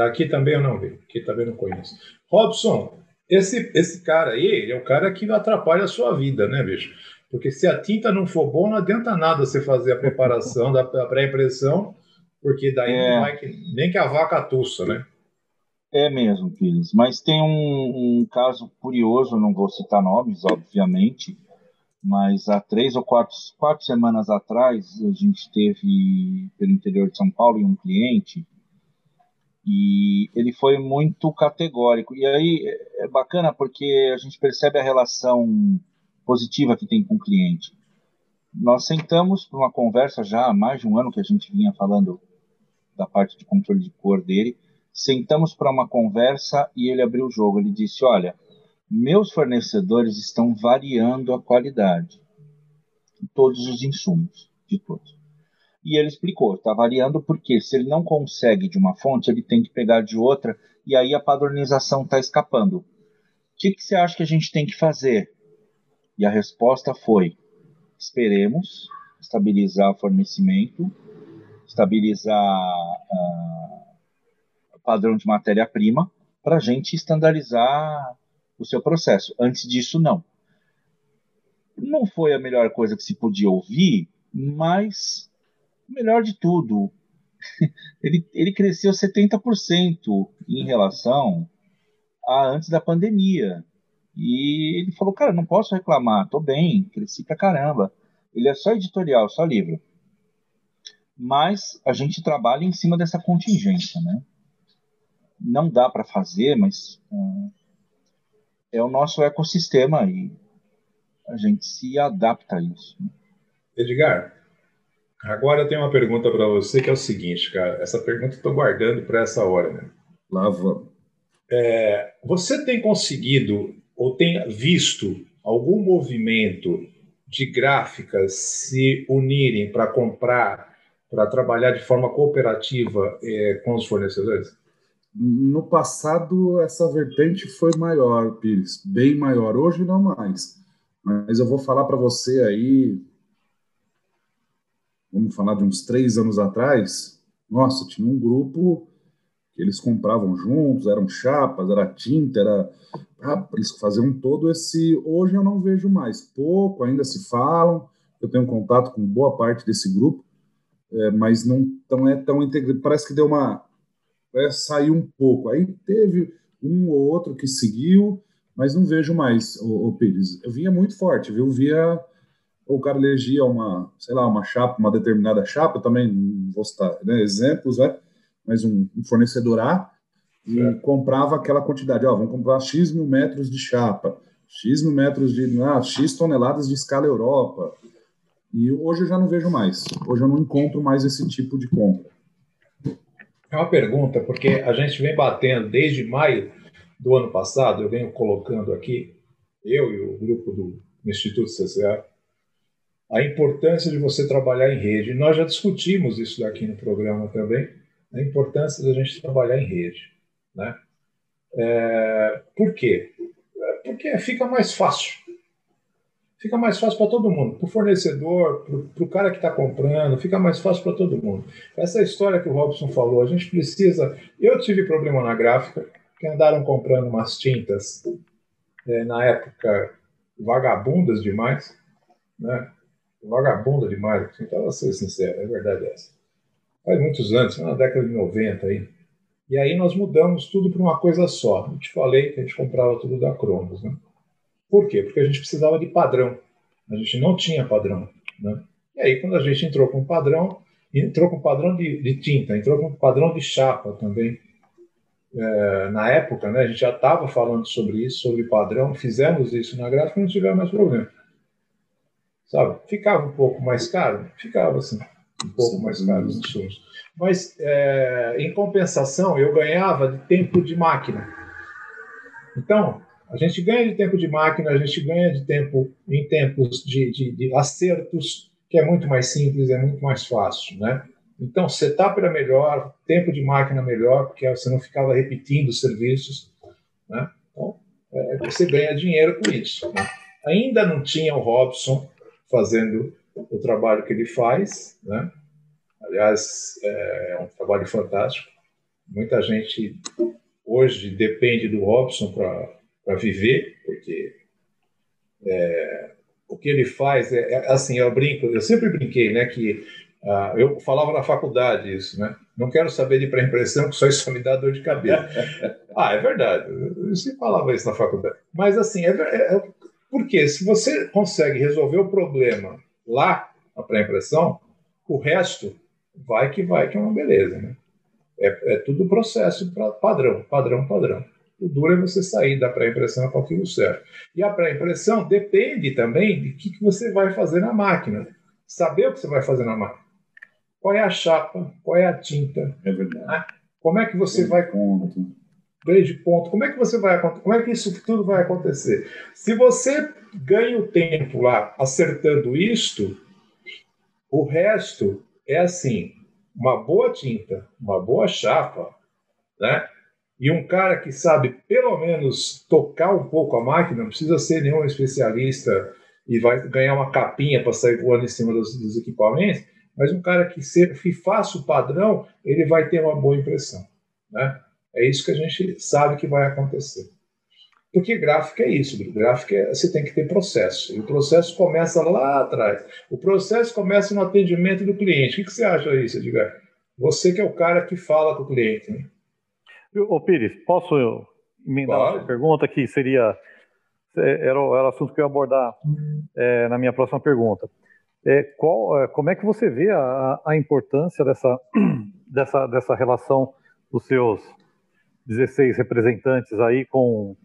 Aqui também eu não vi, aqui também não conheço. Robson, esse, esse cara aí é o cara que atrapalha a sua vida, né, bicho? Porque se a tinta não for boa, não adianta nada você fazer a preparação da pré-impressão, porque daí é. não vai que, nem que a vaca tussa, né? É mesmo, Pires. Mas tem um, um, caso curioso, não vou citar nomes, obviamente, mas há três ou quatro, quatro semanas atrás a gente teve pelo interior de São Paulo um cliente e ele foi muito categórico. E aí é bacana porque a gente percebe a relação positiva que tem com o cliente. Nós sentamos para uma conversa já há mais de um ano que a gente vinha falando da parte de controle de cor dele Sentamos para uma conversa e ele abriu o jogo. Ele disse: Olha, meus fornecedores estão variando a qualidade de todos os insumos, de todos. E ele explicou: está variando porque se ele não consegue de uma fonte, ele tem que pegar de outra e aí a padronização está escapando. O que, que você acha que a gente tem que fazer? E a resposta foi: esperemos estabilizar o fornecimento, estabilizar. Uh, padrão de matéria-prima para a gente estandarizar o seu processo. Antes disso, não. Não foi a melhor coisa que se podia ouvir, mas melhor de tudo, ele, ele cresceu 70% em relação a antes da pandemia. E ele falou, cara, não posso reclamar, tô bem, cresci pra caramba. Ele é só editorial, só livro. Mas a gente trabalha em cima dessa contingência, né? não dá para fazer, mas é, é o nosso ecossistema e a gente se adapta a isso. Edgar, agora eu tenho uma pergunta para você que é o seguinte, cara. Essa pergunta eu estou guardando para essa hora, né? Lá vamos. É, você tem conseguido ou tem visto algum movimento de gráficas se unirem para comprar, para trabalhar de forma cooperativa é, com os fornecedores? No passado, essa vertente foi maior, Pires, bem maior. Hoje, não mais. Mas eu vou falar para você aí. Vamos falar de uns três anos atrás. Nossa, tinha um grupo que eles compravam juntos, eram chapas, era tinta, era. Ah, eles faziam todo esse. Hoje eu não vejo mais. Pouco, ainda se falam. Eu tenho contato com boa parte desse grupo. é, mas não tão, é tão integrado. Parece que deu uma. É, saiu um pouco. Aí teve um ou outro que seguiu, mas não vejo mais o, Pires. Eu vinha muito forte, viu? Via o cara elegia uma, sei lá, uma chapa, uma determinada chapa, também não vou citar né, exemplos, né? Mas um, um fornecedor A e é. comprava aquela quantidade, ó, vamos comprar X mil metros de chapa, X mil metros de, ah, X toneladas de escala Europa. E hoje eu já não vejo mais. Hoje eu não encontro mais esse tipo de compra. É uma pergunta, porque a gente vem batendo desde maio do ano passado, eu venho colocando aqui, eu e o grupo do Instituto CCA, a importância de você trabalhar em rede. Nós já discutimos isso daqui no programa também, a importância da gente trabalhar em rede. Né? É, por quê? Porque fica mais fácil. Fica mais fácil para todo mundo, para o fornecedor, para o cara que está comprando, fica mais fácil para todo mundo. Essa história que o Robson falou, a gente precisa. Eu tive problema na gráfica, que andaram comprando umas tintas é, na época vagabundas demais, né? Vagabunda demais, então, vou ser sincero, é verdade essa. Faz muitos anos, na década de 90 aí. E aí nós mudamos tudo para uma coisa só. Eu te falei que a gente comprava tudo da Cronos, né? Por quê? Porque a gente precisava de padrão. A gente não tinha padrão, né? E aí quando a gente entrou com padrão, entrou com padrão de, de tinta, entrou com padrão de chapa também. É, na época, né, a gente já estava falando sobre isso, sobre padrão, fizemos isso na gráfica e não tivemos mais problema sabe? Ficava um pouco mais caro? Ficava, assim, um pouco mais caro os insumos. Mas, é, em compensação, eu ganhava de tempo de máquina. Então, a gente ganha de tempo de máquina, a gente ganha de tempo em tempos de, de, de acertos, que é muito mais simples, é muito mais fácil, né? Então, setup era melhor, tempo de máquina melhor, porque você não ficava repetindo serviços, né? Então, é, você ganha dinheiro com isso. Né? Ainda não tinha o Robson, fazendo o trabalho que ele faz, né? Aliás, é um trabalho fantástico. Muita gente hoje depende do Robson para viver, porque é, o que ele faz é, é, assim. Eu brinco, eu sempre brinquei, né? Que ah, eu falava na faculdade isso, né? Não quero saber de pré-impressão, que só isso me dá dor de cabeça. ah, é verdade. Eu sempre falava isso na faculdade. Mas assim, é, é, porque se você consegue resolver o problema lá na pré-impressão, o resto vai que vai, que é uma beleza. Né? É, é tudo processo pra, padrão, padrão, padrão. O duro é você sair da pré-impressão para aquilo certo. E a pré-impressão depende também de o que, que você vai fazer na máquina. Saber o que você vai fazer na máquina. Qual é a chapa, qual é a tinta. É verdade. Né? Como é que você vai. Ponto ganho de ponto. Como é que você vai como é que isso tudo vai acontecer? Se você ganha o tempo lá acertando isto, o resto é assim, uma boa tinta, uma boa chapa, né? E um cara que sabe pelo menos tocar um pouco a máquina, não precisa ser nenhum especialista e vai ganhar uma capinha para sair voando em cima dos, dos equipamentos, mas um cara que, se, que faça o padrão, ele vai ter uma boa impressão, né? É isso que a gente sabe que vai acontecer. Porque gráfica é isso, gráfica é, você tem que ter processo. E o processo começa lá atrás. O processo começa no atendimento do cliente. O que você acha disso, Edgar? Você que é o cara que fala com o cliente. Né? Ô Pires, posso eu emendar claro. uma pergunta que seria é, era, era o assunto que eu ia abordar é, na minha próxima pergunta. É, qual, é, como é que você vê a, a importância dessa, dessa, dessa relação dos seus 16 representantes aí com,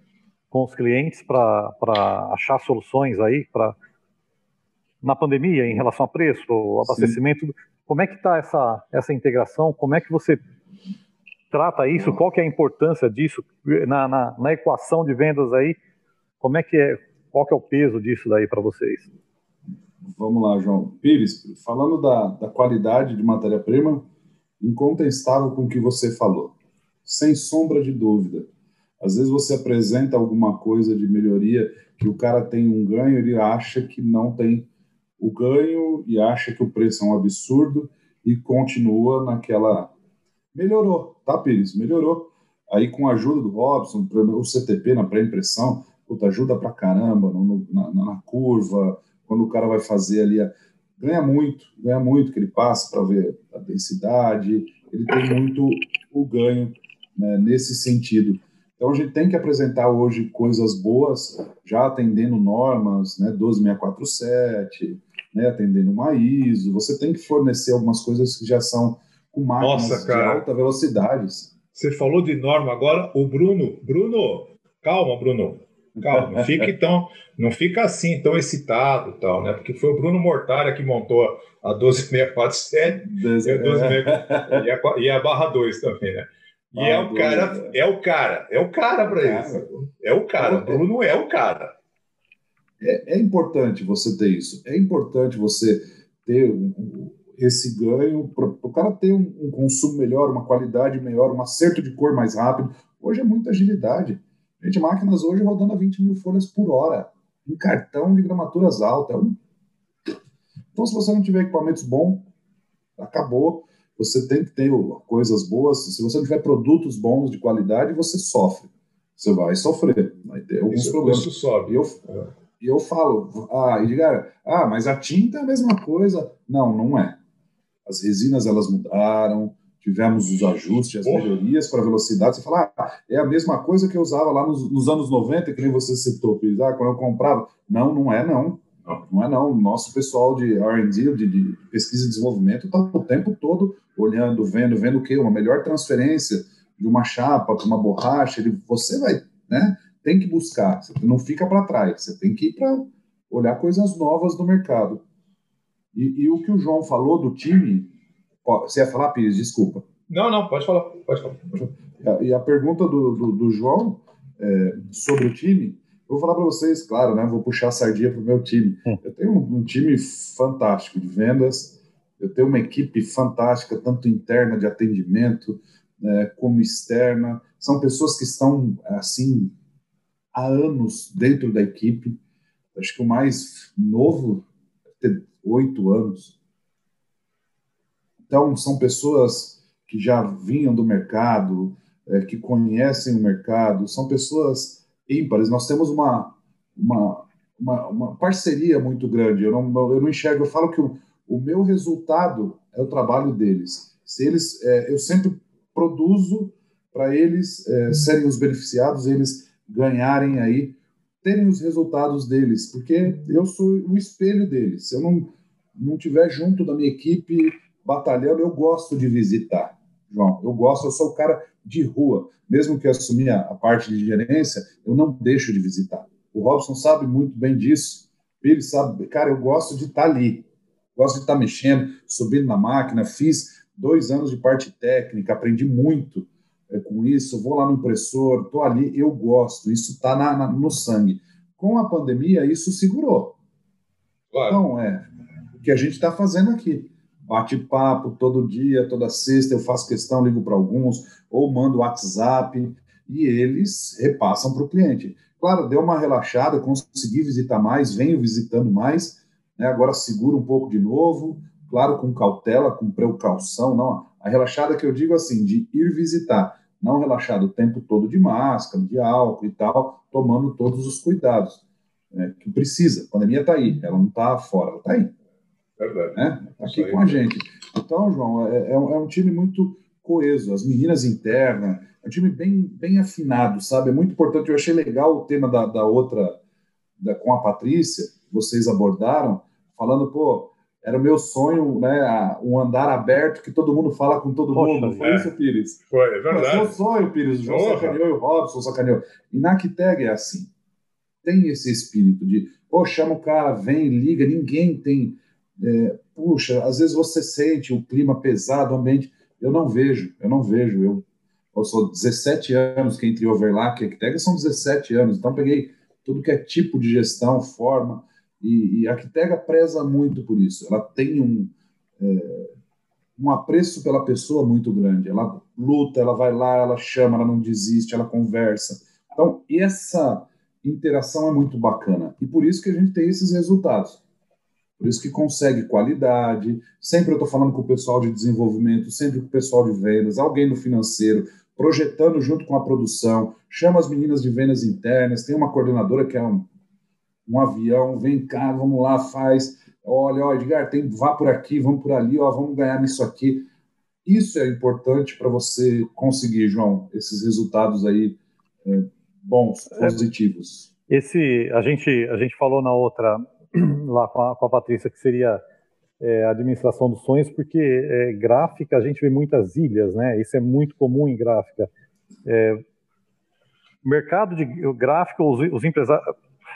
com os clientes para achar soluções aí para na pandemia em relação a preço, abastecimento. Sim. Como é que está essa, essa integração? Como é que você trata isso? Qual que é a importância disso na, na, na equação de vendas aí? Como é que é? Qual que é o peso disso daí para vocês? Vamos lá, João. Pires, falando da, da qualidade de matéria-prima, incontestável com o que você falou sem sombra de dúvida. Às vezes você apresenta alguma coisa de melhoria que o cara tem um ganho, ele acha que não tem o ganho e acha que o preço é um absurdo e continua naquela. Melhorou, tá, Pires? Melhorou. Aí, com a ajuda do Robson, o CTP na pré-impressão, puta, ajuda pra caramba no, na, na, curva, quando o cara vai fazer ali. A... ganha muito, ganha muito, que ele passa para ver a densidade, ele tem muito o ganho né, nesse sentido. Então a gente tem que apresentar hoje coisas boas, já atendendo normas, né, 12647, né, atendendo uma ISO. Você tem que fornecer algumas coisas que já são com máquinas Nossa, de alta velocidade. Você falou de norma agora, o Bruno, Bruno, calma, Bruno. Calma, não fica então, não fica assim tão excitado, tal, né? Porque foi o Bruno Mortara que montou a 12647 e a, 12, é. e a barra 2 também, né? E é o cara, é o cara, é o cara para isso. É o cara, o Bruno é o cara. É, é, importante você ter isso. É importante você ter um, esse ganho para o cara ter um, um, consumo melhor, uma qualidade melhor, um acerto de cor mais rápido. Hoje é muita agilidade. Gente, máquinas hoje rodando a 20 mil folhas por hora, em cartão de gramaturas altas. É então, se você não tiver equipamentos bons, acabou você tem que ter coisas boas. Se você não tiver produtos bons de qualidade, você sofre. Você vai sofrer, vai ter alguns isso, problemas. Isso sobe. E eu, é. eu falo, ah, Edgar, ah, mas a tinta é a mesma coisa. Não, não é. As resinas elas mudaram, tivemos os ajustes, as Porra. melhorias para velocidade. Você fala, ah, é a mesma coisa que eu usava lá nos, nos anos 90, que nem você citou, ah, quando eu comprava. Não, não é, não. Não, é não. Nosso pessoal de R&D, de, de, pesquisa e desenvolvimento, está o tempo todo olhando, vendo, vendo o que uma melhor transferência de uma chapa para uma borracha. Ele, você vai, né? Tem que buscar. Você não fica para trás. Você tem que ir para olhar coisas novas do mercado. E, e, o que o João falou do time, você ia falar, Pires? Desculpa. Não, não. Pode falar. Pode falar. E a pergunta do, do, do João é, sobre o time vou falar para vocês, claro, né? Vou puxar a sardinha para o meu time. Hum. Eu tenho um, um, time fantástico de vendas, eu tenho uma equipe fantástica, tanto interna de atendimento né, como externa. São pessoas que estão, assim, há anos dentro da equipe. Acho que o mais novo tem oito anos. Então, são pessoas que já vinham do mercado, é, que conhecem o mercado, são pessoas ímpares. Nós temos uma, uma, uma, uma parceria muito grande. Eu não, eu não enxergo, eu falo que o, o meu resultado é o trabalho deles. Se eles, é, eu sempre produzo para eles é, serem os beneficiados, eles ganharem aí, terem os resultados deles, porque eu sou o espelho deles. Se eu não não tiver junto da minha equipe batalhando, eu gosto de visitar, João. Eu gosto, eu sou o cara de rua, mesmo que assumir a, a parte de gerência, eu não deixo de visitar. O Robson sabe muito bem disso. Ele sabe, cara, eu gosto de estar tá ali, gosto de estar tá mexendo, subindo na máquina. Fiz dois anos de parte técnica, aprendi muito é, com isso. Vou lá no impressor, estou ali, eu gosto. Isso está no sangue. Com a pandemia, isso segurou. Claro. Então, é o que a gente está fazendo aqui bate-papo todo dia, toda sexta, eu faço questão, ligo para alguns, ou mando WhatsApp, e eles repassam para o cliente. Claro, deu uma relaxada, consegui visitar mais, venho visitando mais, né, agora seguro um pouco de novo, claro, com cautela, com precaução, não, a relaxada que eu digo assim, de ir visitar, não relaxado o tempo todo de máscara, de álcool e tal, tomando todos os cuidados né, que precisa. A pandemia está aí, ela não está fora, ela está aí. Verdade. Né? Aqui com a gente. Então, João, é, é, é, um time muito coeso. As meninas internas, é um time bem, bem afinado, sabe? É muito importante. Eu achei legal o tema da, da outra, da, com a Patrícia, vocês abordaram, falando, pô, era o meu sonho, né? Um andar aberto que todo mundo fala com todo Poxa, mundo. Foi é. isso, Pires? Foi, é verdade. Foi meu sonho, Pires. O João Porra. sacaneou e o Robson sacaneou. E na Kiteg é assim. Tem esse espírito de, pô, chama o cara, vem, liga. Ninguém tem é, puxa, às vezes você sente o clima pesado, o ambiente. Eu não vejo, eu não vejo. Eu, eu sou 17 anos que entre Overlack e Arquitega são 17 anos, então peguei tudo que é tipo de gestão, forma, e, e a Arquitega preza muito por isso. Ela tem um, é, um apreço pela pessoa muito grande. Ela luta, ela vai lá, ela chama, ela não desiste, ela conversa. Então, essa interação é muito bacana. E por isso que a gente tem esses resultados. Por isso que consegue qualidade. Sempre eu estou falando com o pessoal de desenvolvimento, sempre com o pessoal de vendas, alguém do financeiro, projetando junto com a produção. Chama as meninas de vendas internas. Tem uma coordenadora que é um, um avião. Vem cá, vamos lá, faz. olha, ó, Edgar, tem, vá por aqui, vamos por ali, ó, vamos ganhar nisso aqui. Isso é importante para você conseguir, João, esses resultados aí é, bons, positivos. Esse, a gente, a gente falou na outra, lá com a, com a Patrícia, que seria é, administração dos sonhos, porque é, gráfica a gente vê muitas ilhas, né? Isso é muito comum em gráfica. É, mercado de gráfico, os, os empresários,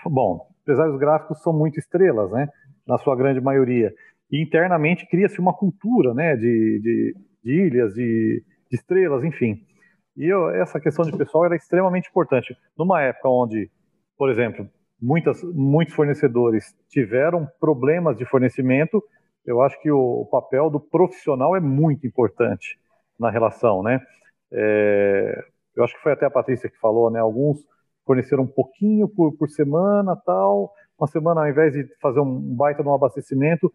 bom, empresários gráficos são muito estrelas, né? Na sua grande maioria. E internamente cria-se uma cultura, né? De, de, de ilhas, de, de, estrelas, enfim. E eu, essa questão de pessoal era extremamente importante. Numa época onde, por exemplo, muitas, muitos fornecedores tiveram problemas de fornecimento, eu acho que o, o papel do profissional é muito importante na relação, né? É, eu acho que foi até a Patrícia que falou, né? Alguns forneceram um pouquinho por, por semana, tal. Uma semana, ao invés de fazer um baita de um abastecimento,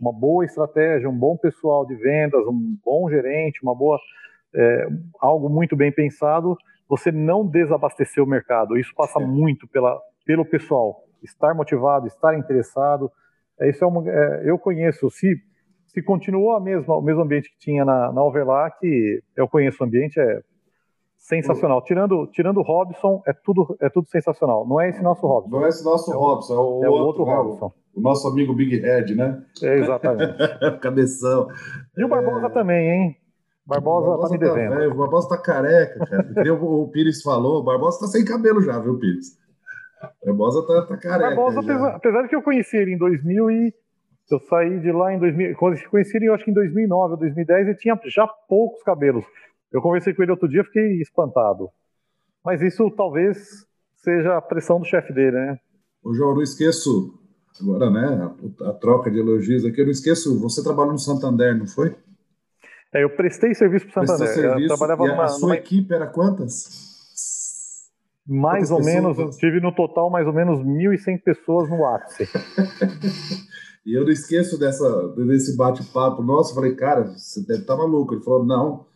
uma boa estratégia, um bom pessoal de vendas, um bom gerente, uma boa é, algo muito bem pensado, você não desabastecer o mercado. Isso passa é. muito pela, pelo pessoal, estar motivado, estar interessado. É, isso é uma, é, eu conheço, se, se continuou a mesma, o mesmo ambiente que tinha na, na Overlock, eu conheço o ambiente, é sensacional. Tirando, tirando o Robson, é tudo, é tudo sensacional. Não é esse nosso Robson. Não é esse nosso é Robson, é o, é o outro, outro? Robson. O nosso amigo Big Head, né? É, exatamente. Cabeção. E o Barbosa é... também, hein? Barbosa, Barbosa tá me tá devendo. Tá, o Barbosa tá careca, cara. o, o Pires falou, o Barbosa tá sem cabelo já, viu, Pires? O Barbosa tá, tá careca. Barbosa, apesar, apesar, de que eu conheci ele em 2000 e eu saí de lá em 2000, quando eu conheci ele, eu acho que em 2009 ou 2010, ele tinha já poucos cabelos. Eu conversei com ele outro dia, fiquei espantado. Mas isso talvez seja a pressão do chefe dele, né? Ô, João, não esqueço, agora, né, a, a, troca de elogios aqui, eu não esqueço, você trabalhou no Santander, não foi? É, eu prestei serviço para o Santander. Serviço, eu trabalhava numa, a sua numa... equipe era quantas? Mais ou pessoas? menos, tive no total mais ou menos 1.100 pessoas no ápice. e eu não esqueço dessa, desse bate-papo nosso, falei, cara, você deve estar tá maluco. Ele falou, não,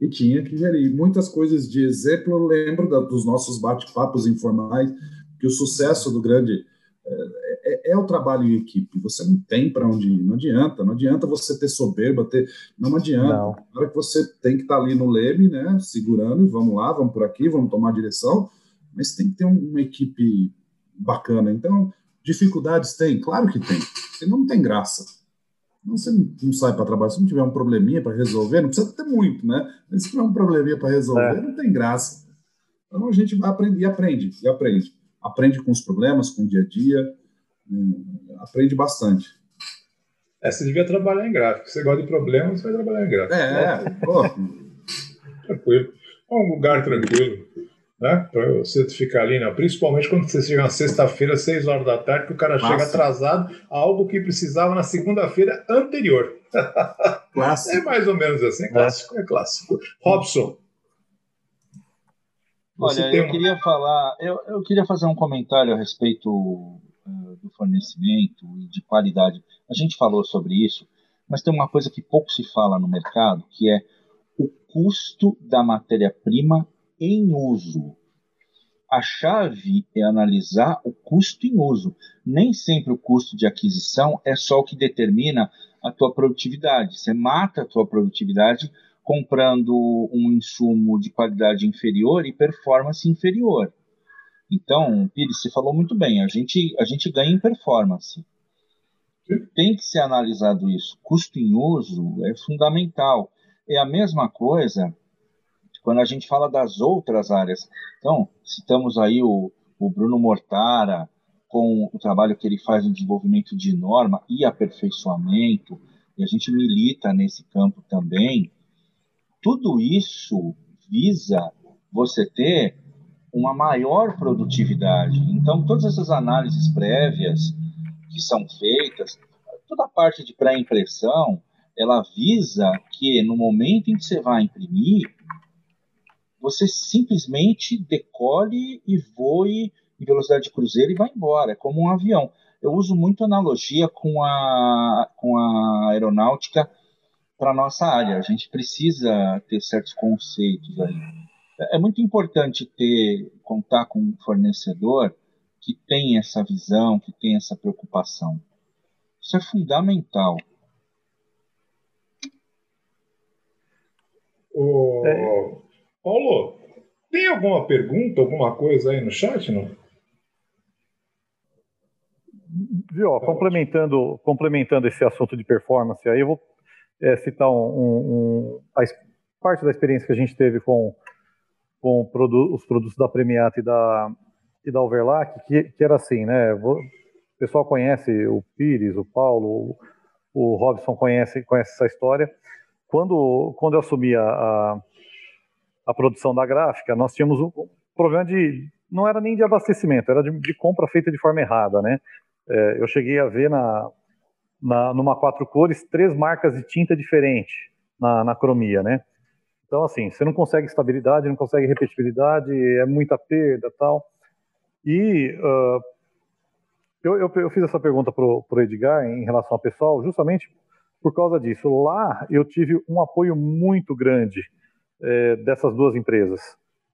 e tinha que gerir. Muitas coisas de exemplo eu lembro da, dos nossos bate-papos informais, que o sucesso do grande é, é, é, o trabalho em equipe. Você não tem para onde ir, não adianta, não adianta você ter soberba, ter, não adianta. Não. Na hora que você tem que estar tá ali no leme, né, segurando, e vamos lá, vamos por aqui, vamos tomar direção, mas tem que ter uma equipe bacana. Então, dificuldades tem, claro que tem, senão não tem graça. Você não sai para trabalhar, se não tiver um probleminha para resolver, não precisa ter muito, né? Mas se tiver um probleminha para resolver, é. não tem graça. Então a gente vai aprender e aprende, e aprende. Aprende com os problemas, com o dia a dia, hum, aprende bastante. É, você devia trabalhar em gráfico. Você gosta de problemas, você vai trabalhar em gráfico. É, pô. Tranquilo. É um lugar tranquilo né? Para você ficar ali, né? principalmente quando você chega na sexta-feira, seis horas da tarde, que o cara Massa. chega atrasado, algo que precisava na segunda-feira anterior. Clássico. É mais ou menos assim, clássico, é clássico. Robson. Olha, eu queria falar, eu, eu queria fazer um comentário a respeito uh, do fornecimento e de qualidade. A gente falou sobre isso, mas tem uma coisa que pouco se fala no mercado, que é o custo da matéria-prima em uso. A chave é analisar o custo em uso. Nem sempre o custo de aquisição é só o que determina a tua produtividade. Você mata a tua produtividade comprando um insumo de qualidade inferior e performance inferior. Então, Pires, você falou muito bem, a gente, a gente ganha em performance. Tem que ser analisado isso. Custo em uso é fundamental. É a mesma coisa quando a gente fala das outras áreas. Então, citamos aí o, o Bruno Mortara, com o trabalho que ele faz no desenvolvimento de norma e aperfeiçoamento, e a gente milita nesse campo também. Tudo isso visa você ter uma maior produtividade. Então, todas essas análises prévias que são feitas, toda a parte de pré-impressão, ela visa que no momento em que você vai imprimir, você simplesmente decole e voe em velocidade de cruzeiro e vai embora, é como um avião. Eu uso muito analogia com a, com a aeronáutica para a nossa área. A gente precisa ter certos conceitos aí. É muito importante ter contar com um fornecedor que tem essa visão, que tem essa preocupação. Isso é fundamental. O... É. Paulo, tem alguma pergunta, alguma coisa aí no chat, não? Viu, ó, complementando, complementando esse assunto de performance, aí eu vou é, citar um, um, um, a parte da experiência que a gente teve com, com produ os produtos da Premiata e da, e da Overlack, que, que era assim, né? O pessoal conhece o Pires, o Paulo, o, o Robson conhece, conhece essa história. Quando, quando eu assumi a, a, a produção da gráfica, nós tínhamos um problema de. Não era nem de abastecimento, era de, de compra feita de forma errada, né? É, eu cheguei a ver na, na, numa quatro cores três marcas de tinta diferentes na, na cromia, né? Então, assim, você não consegue estabilidade, não consegue repetibilidade, é muita perda tal. E uh, eu, eu, eu, fiz essa pergunta para o Edgar em relação ao pessoal, justamente por causa disso. Lá eu tive um apoio muito grande é, dessas duas empresas,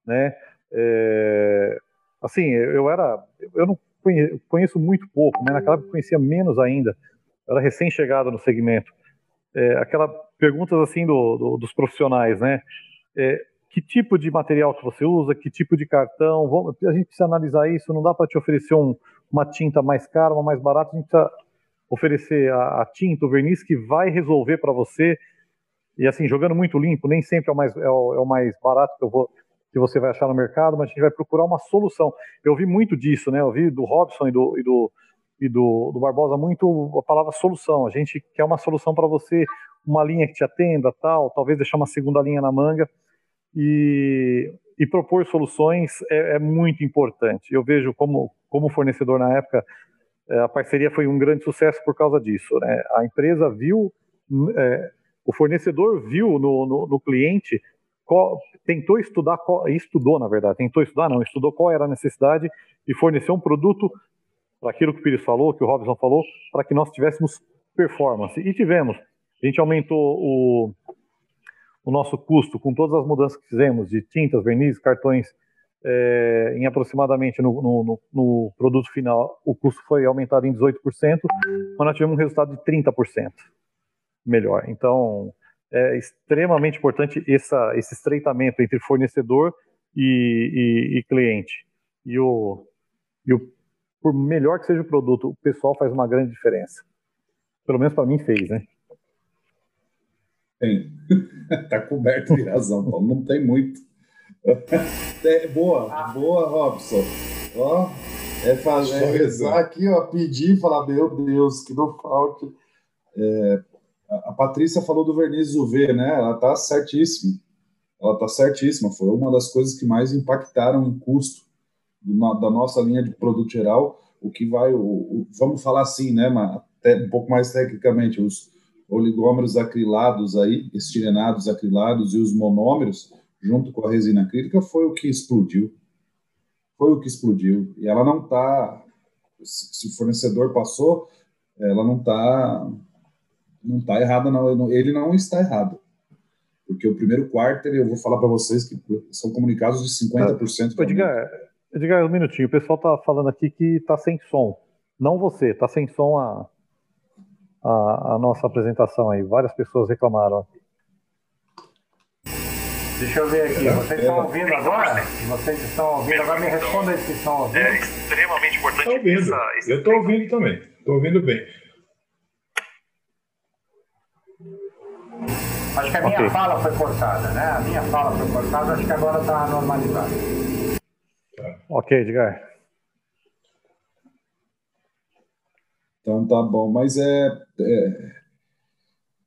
né? É, assim, eu era, eu não conheço muito pouco, né? Naquela época conhecia menos ainda. Eu era recém-chegado no segmento. É, aquela perguntas assim do, do, dos profissionais, né? É, que tipo de material que você usa, que tipo de cartão, vamos, a gente precisa analisar isso, não dá para te oferecer um, uma tinta mais cara, uma mais barata, a gente precisa oferecer a, a tinta, o verniz que vai resolver para você, e assim, jogando muito limpo, nem sempre é o mais, é o, é o mais barato que eu vou que você vai achar no mercado, mas a gente vai procurar uma solução. Eu vi muito disso, né? Eu vi do Robson e do, e do, e do, do Barbosa muito a palavra solução. A gente quer uma solução para você, uma linha que te atenda, tal, talvez deixar uma segunda linha na manga e, e propor soluções é, é, muito importante. Eu vejo como, como fornecedor na época, é, a parceria foi um grande sucesso por causa disso. Né? A empresa viu, é, o fornecedor viu no, no, no cliente, qual, tentou estudar, qual, estudou na verdade, tentou estudar, não, estudou qual era a necessidade e forneceu um produto para aquilo que o Pires falou, que o Robson falou, para que nós tivéssemos performance. E tivemos. A gente aumentou o, o nosso custo com todas as mudanças que fizemos de tintas, vernizes, cartões, é, em aproximadamente no, no, no, produto final, o custo foi aumentado em 18%, mas nós tivemos um resultado de 30% melhor. Então, é extremamente importante essa, esse estreitamento entre fornecedor e, e, e cliente. E o, e o, por melhor que seja o produto, o pessoal faz uma grande diferença. Pelo menos para mim fez, né? Tem. tá coberto de razão, Paulo. Não tem muito. É, boa, boa, Robson. Ó, é fazer é rezar aqui, ó, pedir e falar, meu Deus, que não falte. É, a Patrícia falou do verniz UV, né? Ela tá certíssima. Ela tá certíssima. Foi uma das coisas que mais impactaram em custo da nossa linha de produto geral. O que vai, o, o, vamos falar assim, né? Até um pouco mais tecnicamente, os oligômeros acrilados aí, estirenados acrilados e os monômeros, junto com a resina acrílica, foi o que explodiu. Foi o que explodiu. E ela não está. Se o fornecedor passou, ela não está não está errada, não. Ele não está errado. Porque o primeiro quarto, eu vou falar para vocês que são comunicados de 50%. Ah, diga, diga um minutinho, o pessoal está falando aqui que está sem som. Não você, está sem som a, a, a, nossa apresentação aí. Várias pessoas reclamaram. Deixa eu ver aqui. Vocês estão ouvindo agora? Vocês estão ouvindo agora? Me respondam se estão ouvindo. É extremamente importante. Estou ouvindo. Essa, eu estou ouvindo também. Estou ouvindo bem. Acho que a minha okay. fala foi cortada, né? A minha fala foi cortada, acho que agora está normalizada. Ok, Edgar. Então tá bom, mas é, é,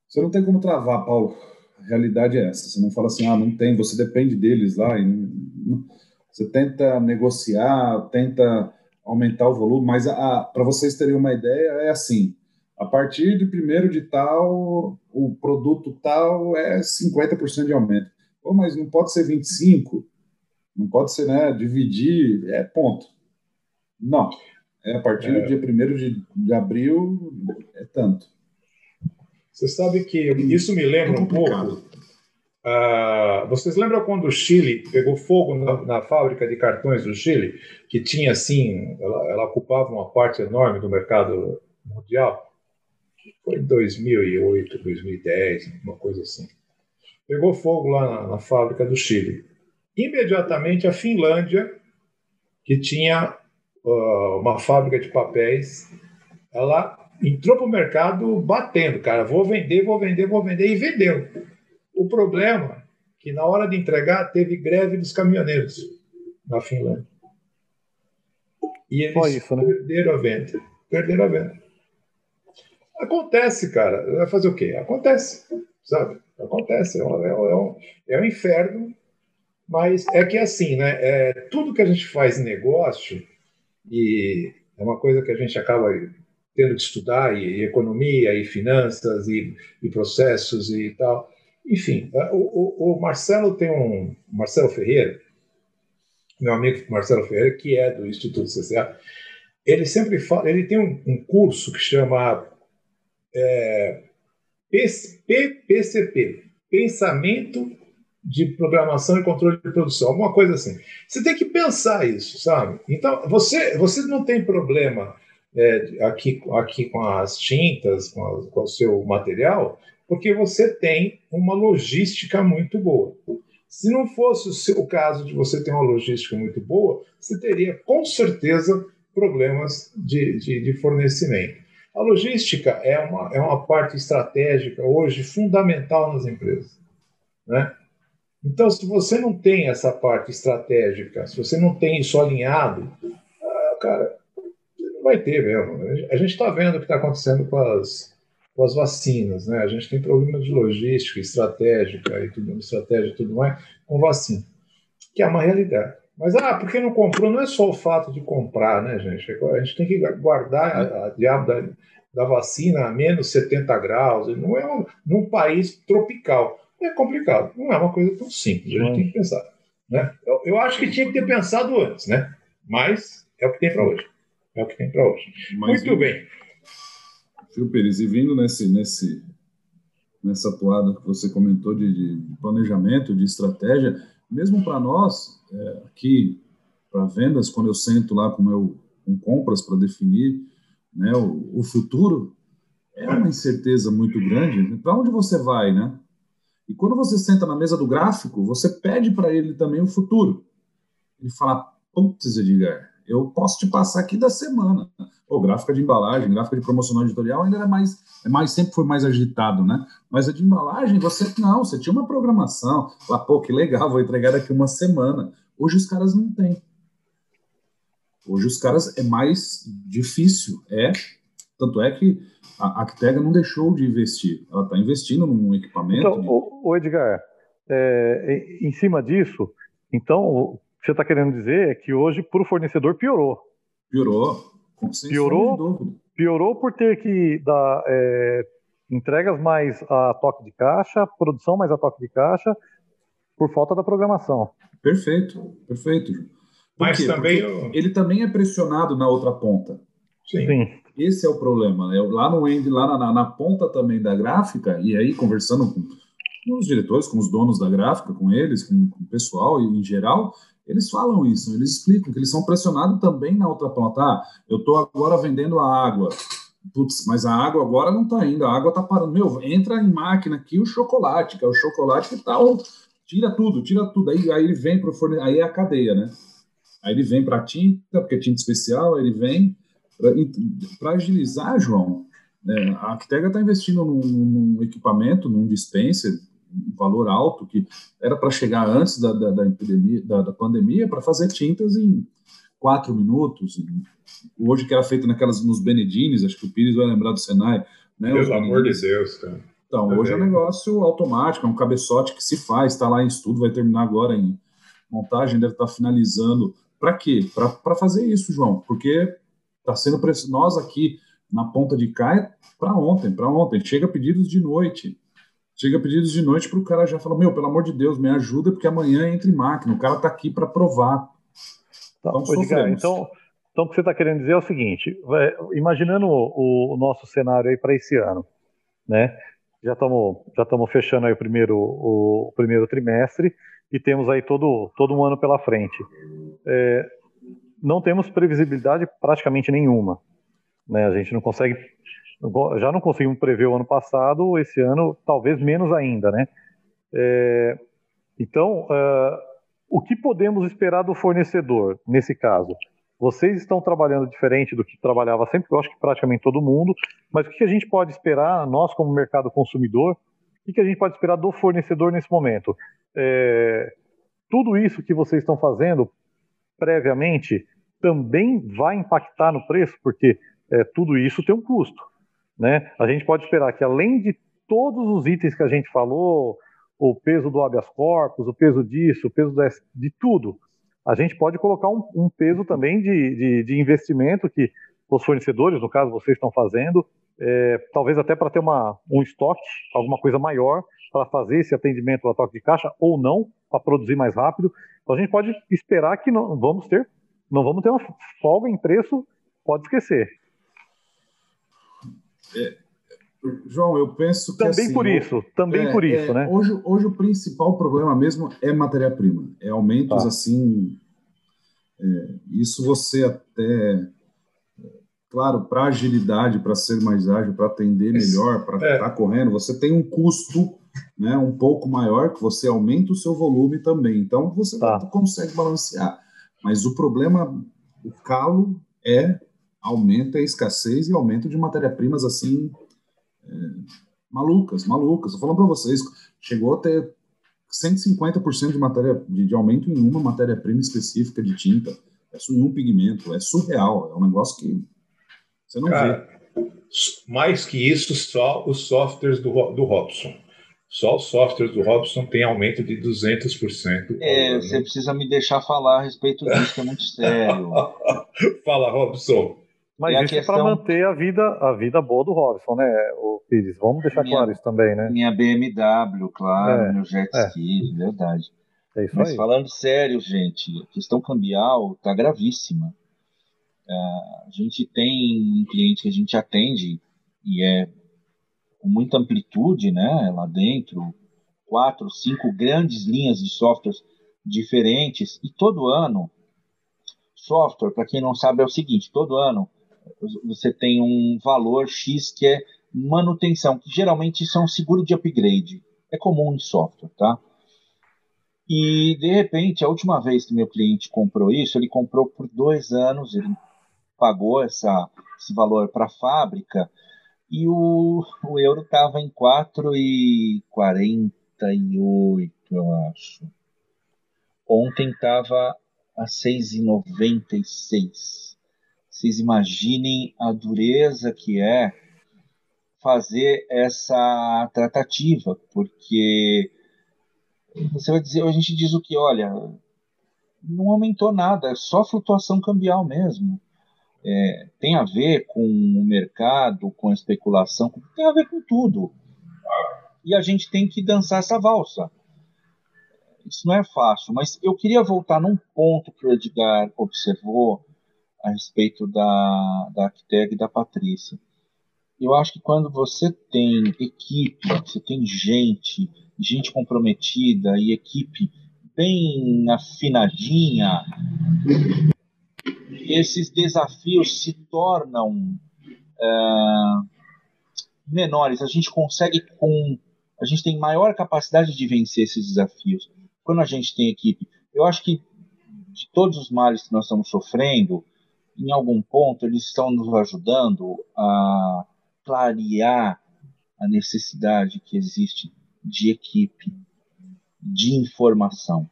Você não tem como travar, Paulo. A realidade é essa. Você não fala assim, ah, não tem, você depende deles lá. E não... Você tenta negociar, tenta aumentar o volume, mas para vocês terem uma ideia, é assim: a partir de primeiro de tal, o produto tal é 50% de aumento. Pô, mas não pode ser 25%, não pode ser, né? Dividir, é ponto. Não. É, a partir é. do dia 1 de, de abril, é tanto. Você sabe que isso me lembra é um pouco. Uh, vocês lembram quando o Chile pegou fogo na, na, fábrica de cartões do Chile, que tinha assim, ela, ela, ocupava uma parte enorme do mercado mundial? Foi em 2008, 2010, uma coisa assim. Pegou fogo lá na, na fábrica do Chile. Imediatamente a Finlândia, que tinha uh, uma fábrica de papéis, ela entrou para o mercado batendo, cara, vou vender, vou vender, vou vender, e vendeu. O problema é que na hora de entregar teve greve dos caminhoneiros na Finlândia. E eles isso, né? perderam a venda. Perderam a venda. Acontece, cara. Vai fazer o quê? Acontece, sabe? Acontece. É um, é um, é um inferno, mas é que assim, né? É, tudo que a gente faz em negócio, e é uma coisa que a gente acaba tendo que estudar, e, e economia, e finanças, e, e, processos e tal. Enfim, é, o, o, o Marcelo tem um. Marcelo Ferreira, meu amigo Marcelo Ferreira, que é do Instituto CCA, ele sempre fala, ele tem um, um curso que chama é, PPCP, Pensamento de Programação e Controle de Produção, alguma coisa assim. Você tem que pensar isso, sabe? Então, você, você não tem problema é, aqui, aqui com as tintas, com, a, com o seu material, porque você tem uma logística muito boa. Se não fosse o, seu, caso de você ter uma logística muito boa, você teria com certeza problemas de, de, de fornecimento. A logística é uma, é uma parte estratégica hoje fundamental nas empresas. Né? Então, se você não tem essa parte estratégica, se você não tem isso alinhado, ah, cara, não vai ter mesmo. A gente está vendo o que está acontecendo com as, com as vacinas. Né? A gente tem problema de logística, estratégica e tudo, estratégia e tudo mais com vacina, que é uma realidade. Mas, ah, porque não comprou? Não é só o fato de comprar, né, gente? A gente tem que guardar a, a diabo da, da, vacina a menos 70 graus. Não é um, num país tropical. É complicado. Não é uma coisa tão simples. A gente tem que pensar. Né? Eu, eu acho que tinha que ter pensado antes, né? Mas é o que tem para hoje. É o que tem para hoje. Mas, Muito bem. Viu, Pires? E vindo nesse, nesse, nessa toada que você comentou de, de planejamento, de estratégia, mesmo para nós, é, aqui, para vendas, quando eu sento lá com, meu, com compras para definir né, o, o, futuro, é uma incerteza muito grande. Para onde você vai, né? E quando você senta na mesa do gráfico, você pede para ele também o futuro. Ele fala, putz, Edgar, eu posso te passar aqui da semana. Pô, gráfica de embalagem, gráfica de promocional editorial ainda era mais, é mais, sempre foi mais agitado, né? Mas a de embalagem, você não, você tinha uma programação. Lá, pô, que legal, vou entregar daqui uma semana. Hoje os caras não têm. Hoje os caras é mais difícil, é. Tanto é que a Actega não deixou de investir. Ela está investindo num equipamento. Então, de... o Edgar, é, em cima disso, então você está querendo dizer é que hoje, para o fornecedor, piorou. Piorou. Piorou, piorou por ter que dar é, entregas mais a toque de caixa, produção mais a toque de caixa, por falta da programação. Perfeito, perfeito. Mas também eu... ele também é pressionado na outra ponta. Sim. Sim. Esse é o problema. Né? Lá no end, lá na, na, ponta também da gráfica, e aí conversando com, com os diretores, com os donos da gráfica, com eles, com, com o pessoal e em geral, eles falam isso, eles explicam que eles são pressionados também na outra ponta. Ah, eu estou agora vendendo a água. Putz, mas a água agora não está indo, a água está parando. Meu, entra em máquina aqui o chocolate, que é o chocolate que está. Tira tudo, tira tudo. Aí, aí ele vem para o fornecedor, aí é a cadeia, né? Aí ele vem para a tinta, porque é tinta especial, aí ele vem. Para agilizar, João, né, a Actega está investindo num, num equipamento, num dispenser valor alto que era para chegar antes da, da, da epidemia, da, da pandemia, para fazer tintas em quatro minutos. Hoje que era feito naquelas nos Benedines, acho que o Pires vai lembrar do Senai, né? Pelo amor de Deus, cara. Então, hoje é um negócio automático, é um cabeçote que se faz, está lá em estudo, vai terminar agora em montagem, deve estar tá finalizando. Para quê? Para fazer isso, João, porque está sendo nós aqui na ponta de cá é para ontem, para ontem. Chega pedidos de noite. Chega pedidos de noite para o cara já falar: Meu, pelo amor de Deus, me ajuda, porque amanhã entra em máquina. O cara está aqui para provar. Tá, então, Edgar, então, então, o que você está querendo dizer é o seguinte: imaginando o, o nosso cenário aí para esse ano, né? Já estamos já estamos fechando aí o primeiro, o, o, primeiro trimestre e temos aí todo, todo um ano pela frente. É, não temos previsibilidade praticamente nenhuma. Né? A gente não consegue já não conseguimos prever o ano passado, esse ano talvez menos ainda, né? É, então, uh, o que podemos esperar do fornecedor nesse caso? Vocês estão trabalhando diferente do que trabalhava sempre, eu acho que praticamente todo mundo, mas o que a gente pode esperar, nós como mercado consumidor, o que a gente pode esperar do fornecedor nesse momento? É, tudo isso que vocês estão fazendo previamente também vai impactar no preço, porque é, tudo isso tem um custo. Né? A gente pode esperar que, além de todos os itens que a gente falou, o peso do habeas corpus, o peso disso, o peso de tudo, a gente pode colocar um, um peso também de, de, de, investimento que os fornecedores, no caso vocês estão fazendo, é, talvez até para ter uma, um estoque, alguma coisa maior, para fazer esse atendimento a toque de caixa ou não, para produzir mais rápido. Então a gente pode esperar que não vamos ter, não vamos ter uma folga em preço, pode esquecer. É, João, eu penso que também assim, por isso, também é, por isso, é, né? Hoje, hoje o principal problema mesmo é matéria-prima, é aumentos tá. assim. É, isso você até, claro, para agilidade, para ser mais ágil, para atender melhor, para estar é. tá correndo, você tem um custo, né, um pouco maior que você aumenta o seu volume também. Então você tá. consegue balancear. Mas o problema, o calo é aumenta a escassez e aumento de matéria-primas assim é, malucas, malucas. Estou falando para vocês, chegou a ter 150% de matéria de, de, aumento em uma matéria-prima específica de tinta. É em um pigmento, é surreal, é um negócio que você não Cara, vê. Mais que isso, só os softwares do, do Robson. Só os softwares do Robson tem aumento de 200%. É, você precisa me deixar falar a respeito disso, que é muito sério. Fala, Robson. Mas isso questão... é para manter a vida, a vida boa do Robson, né, o Pires? Vamos deixar minha, claro isso também, né? Minha BMW, claro, é, meu jet é. ski, é. verdade. É isso Mas aí. falando sério, gente, a questão cambial está gravíssima. É, a gente tem um cliente que a gente atende e é com muita amplitude, né, lá dentro, quatro, cinco grandes linhas de softwares diferentes e todo ano software, para quem não sabe, é o seguinte: todo ano você tem um valor X que é manutenção, que geralmente isso é um seguro de upgrade. É comum em software, tá? E, de repente, a última vez que meu cliente comprou isso, ele comprou por dois anos, ele pagou essa, esse valor para a fábrica e o, o euro estava em 4,48, eu acho. Ontem estava a 6,96 vocês imaginem a dureza que é fazer essa tratativa, porque você vai dizer, a gente diz o que, olha, não aumentou nada, é só flutuação cambial mesmo. É, tem a ver com o mercado, com a especulação, tem a ver com tudo. E a gente tem que dançar essa valsa. Isso não é fácil, mas eu queria voltar num ponto que o Edgar observou a respeito da, da Acteg e da Patrícia. Eu acho que quando você tem equipe, você tem gente, gente comprometida e equipe bem afinadinha, esses desafios se tornam é, menores. A gente consegue com, a gente tem maior capacidade de vencer esses desafios quando a gente tem equipe. Eu acho que de todos os males que nós estamos sofrendo, em algum ponto, eles estão nos ajudando a clarear a necessidade que existe de equipe, de informação.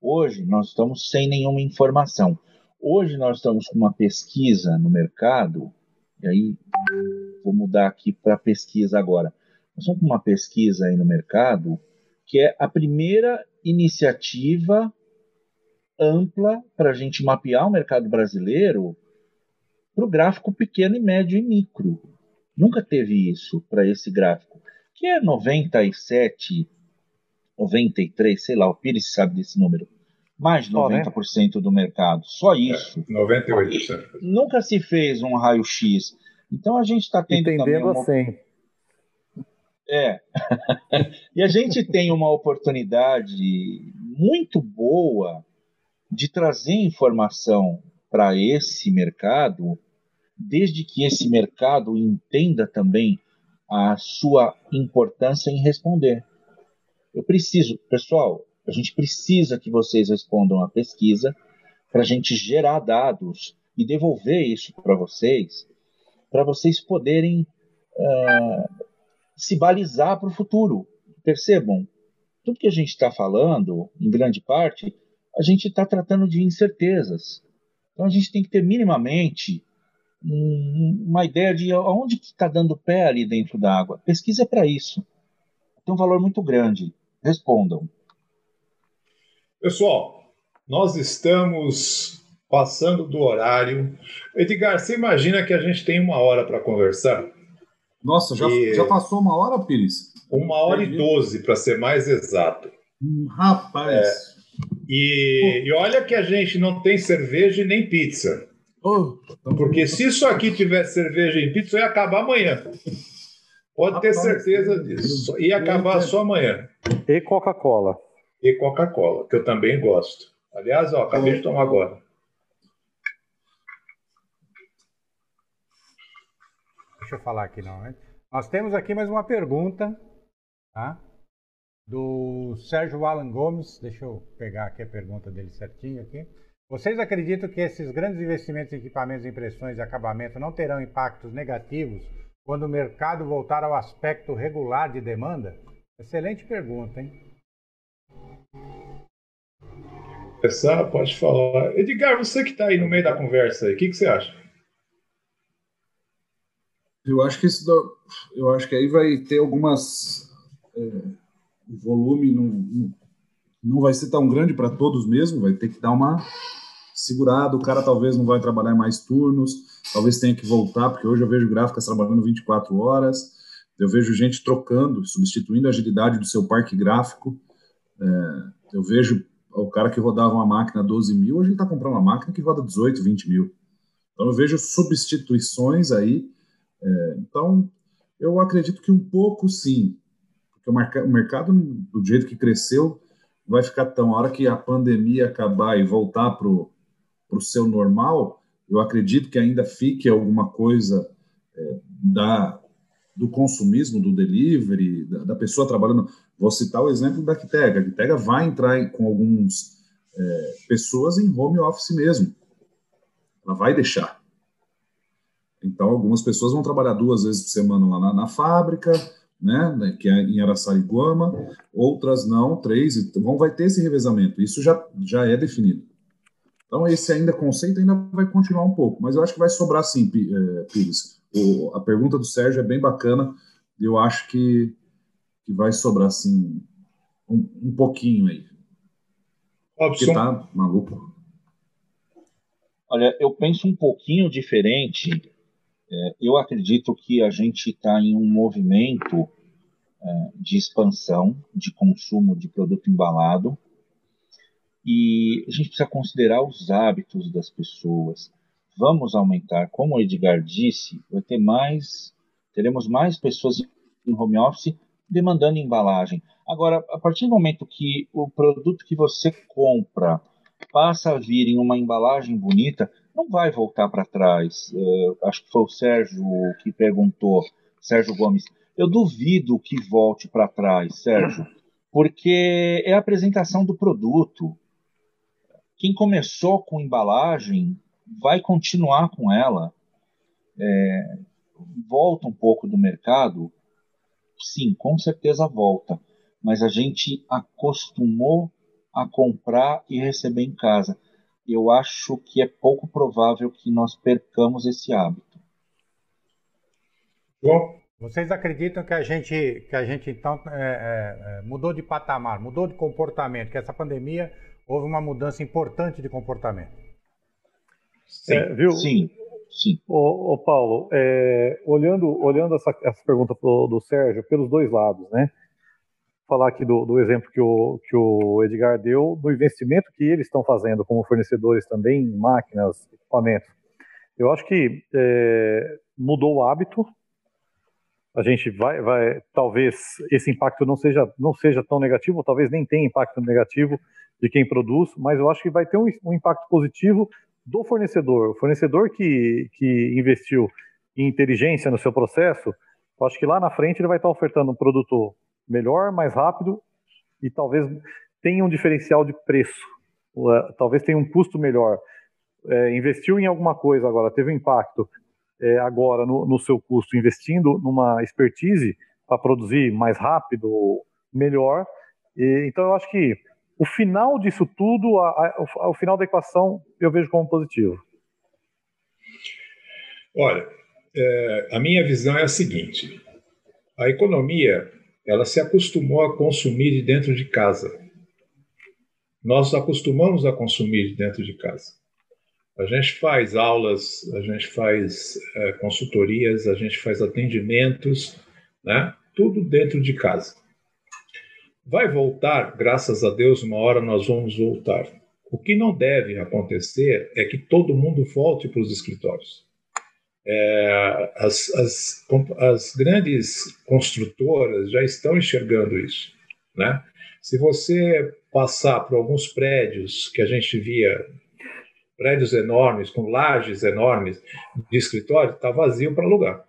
Hoje nós estamos sem nenhuma informação. Hoje nós estamos com uma pesquisa no mercado, e aí vou mudar aqui para pesquisa agora. Nós estamos com uma pesquisa aí no mercado que é a primeira iniciativa ampla para a gente mapear o mercado brasileiro para o gráfico pequeno e médio e micro. Nunca teve isso para esse gráfico, que é 97, 93, sei lá, o Pires sabe desse número. Mais de 90% né? do mercado, só isso. É, 98%. nunca se fez um raio-x. Então a gente está tendo Entendendo também uma... assim. É. e a gente tem uma oportunidade muito boa de trazer informação para esse mercado desde que esse mercado entenda também a sua importância em responder. Eu preciso, pessoal, a gente precisa que vocês respondam a pesquisa para a gente gerar dados e devolver isso para vocês, para vocês poderem uh, se balizar para o futuro. Percebam, tudo que a gente está falando, em grande parte, a gente está tratando de incertezas. Então a gente tem que ter minimamente um, uma ideia de aonde que está dando pé ali dentro da água. Pesquisa é para isso. Tem um valor muito grande. Respondam. Pessoal, nós estamos passando do horário. Edgar, você imagina que a gente tem uma hora para conversar? Nossa, já, e... já passou uma hora, Pires? Uma hora e doze, para ser mais exato. Hum, rapaz. É, e, e, olha que a gente não tem cerveja e nem pizza. Porque se isso aqui tivesse cerveja e pizza, ia acabar amanhã. Pode ter certeza disso. Ia acabar só amanhã. E Coca-Cola. E Coca-Cola, que eu também gosto. Aliás, ó, acabei de tomar agora. Deixa eu falar aqui não, né? Nós temos aqui mais uma pergunta, tá? Do Sérgio Alan Gomes. Deixa eu pegar aqui a pergunta dele certinho aqui. Vocês acreditam que esses grandes investimentos em equipamentos, impressões e acabamento não terão impactos negativos quando o mercado voltar ao aspecto regular de demanda? Excelente pergunta, hein? Essa pode falar. Edgar, você que está aí no meio da conversa, o que, que você acha? Eu acho que isso, eu acho que aí vai ter algumas é, o volume não, não vai ser tão grande para todos mesmo, vai ter que dar uma segurado, o cara talvez não vai trabalhar mais turnos, talvez tenha que voltar, porque hoje eu vejo gráficas trabalhando 24 horas, eu vejo gente trocando, substituindo a agilidade do seu parque gráfico, é, eu vejo o cara que rodava uma máquina 12 mil, hoje ele está comprando uma máquina que roda 18, 20 mil. Então eu vejo substituições aí, é, então eu acredito que um pouco sim, porque o, mercado, do jeito que cresceu, vai ficar tão. A hora que a pandemia acabar e voltar para o seu normal, eu acredito que ainda fique alguma coisa é, da, do consumismo, do delivery, da, da, pessoa trabalhando. Vou citar o exemplo da Quitega. A Quitega vai entrar com algumas é, pessoas em home office mesmo. Ela vai deixar. Então, algumas pessoas vão trabalhar duas vezes por semana lá na, na fábrica, né, que é em Araçariguama, outras não, três, então vai ter esse revezamento. Isso já, já é definido. Então, esse ainda conceito ainda vai continuar um pouco, mas eu acho que vai sobrar sim, é, Pires. O, a pergunta do Sérgio é bem bacana, eu acho que, que vai sobrar sim um, um pouquinho aí. Robson. Porque tá maluco. Olha, eu penso um pouquinho diferente. É, eu acredito que a gente está em um movimento é, de expansão de consumo de produto embalado e a gente precisa considerar os hábitos das pessoas. Vamos aumentar, como o Edgar disse, vai ter mais, teremos mais pessoas em home office demandando embalagem. Agora, a partir do momento que o produto que você compra passa a vir em uma embalagem bonita, não vai voltar para trás. Uh, acho que foi o Sérgio que perguntou, Sérgio Gomes. Eu duvido que volte para trás, Sérgio, porque é a apresentação do produto. Quem começou com embalagem vai continuar com ela. É, volta um pouco do mercado? Sim, com certeza volta. Mas a gente acostumou a comprar e receber em casa. Eu acho que é pouco provável que nós percamos esse hábito. Bom, vocês acreditam que a gente, que a gente então é, é, é mudou de patamar, mudou de comportamento, que essa pandemia houve uma mudança importante de comportamento. Sim, é, viu? Sim. Sim. Ô, ô Paulo, é, olhando, olhando essa, essa pergunta pro, do Sérgio pelos dois lados, né? Falar aqui do, do exemplo que o, que o Edgar deu, do investimento que eles estão fazendo como fornecedores também em máquinas, equipamentos. Eu acho que é, mudou o hábito. A gente vai, vai, talvez esse impacto não seja, não seja tão negativo, talvez nem tenha impacto negativo, de quem produz, mas eu acho que vai ter um, um impacto positivo do fornecedor. O fornecedor que, que investiu em inteligência no seu processo, eu acho que lá na frente ele vai estar ofertando um produto melhor, mais rápido e talvez tenha um diferencial de preço. Talvez tenha um custo melhor. É, investiu em alguma coisa agora, teve um impacto é, agora no, no, seu custo, investindo numa expertise para produzir mais rápido, melhor. E, então eu acho que o final disso tudo, a, a, o final da equação, eu vejo como positivo. Olha, é, a minha visão é a seguinte: a economia ela se acostumou a consumir de dentro de casa. Nós acostumamos a consumir de dentro de casa. A gente faz aulas, a gente faz é, consultorias, a gente faz atendimentos, né? tudo dentro de casa. Vai voltar, graças a Deus, uma hora nós vamos voltar. O que não deve acontecer é que todo mundo volte para os escritórios. É, as, as, as, grandes construtoras já estão enxergando isso. Né? Se você passar por alguns prédios que a gente via, prédios enormes, com lajes enormes de escritório, está vazio para alugar.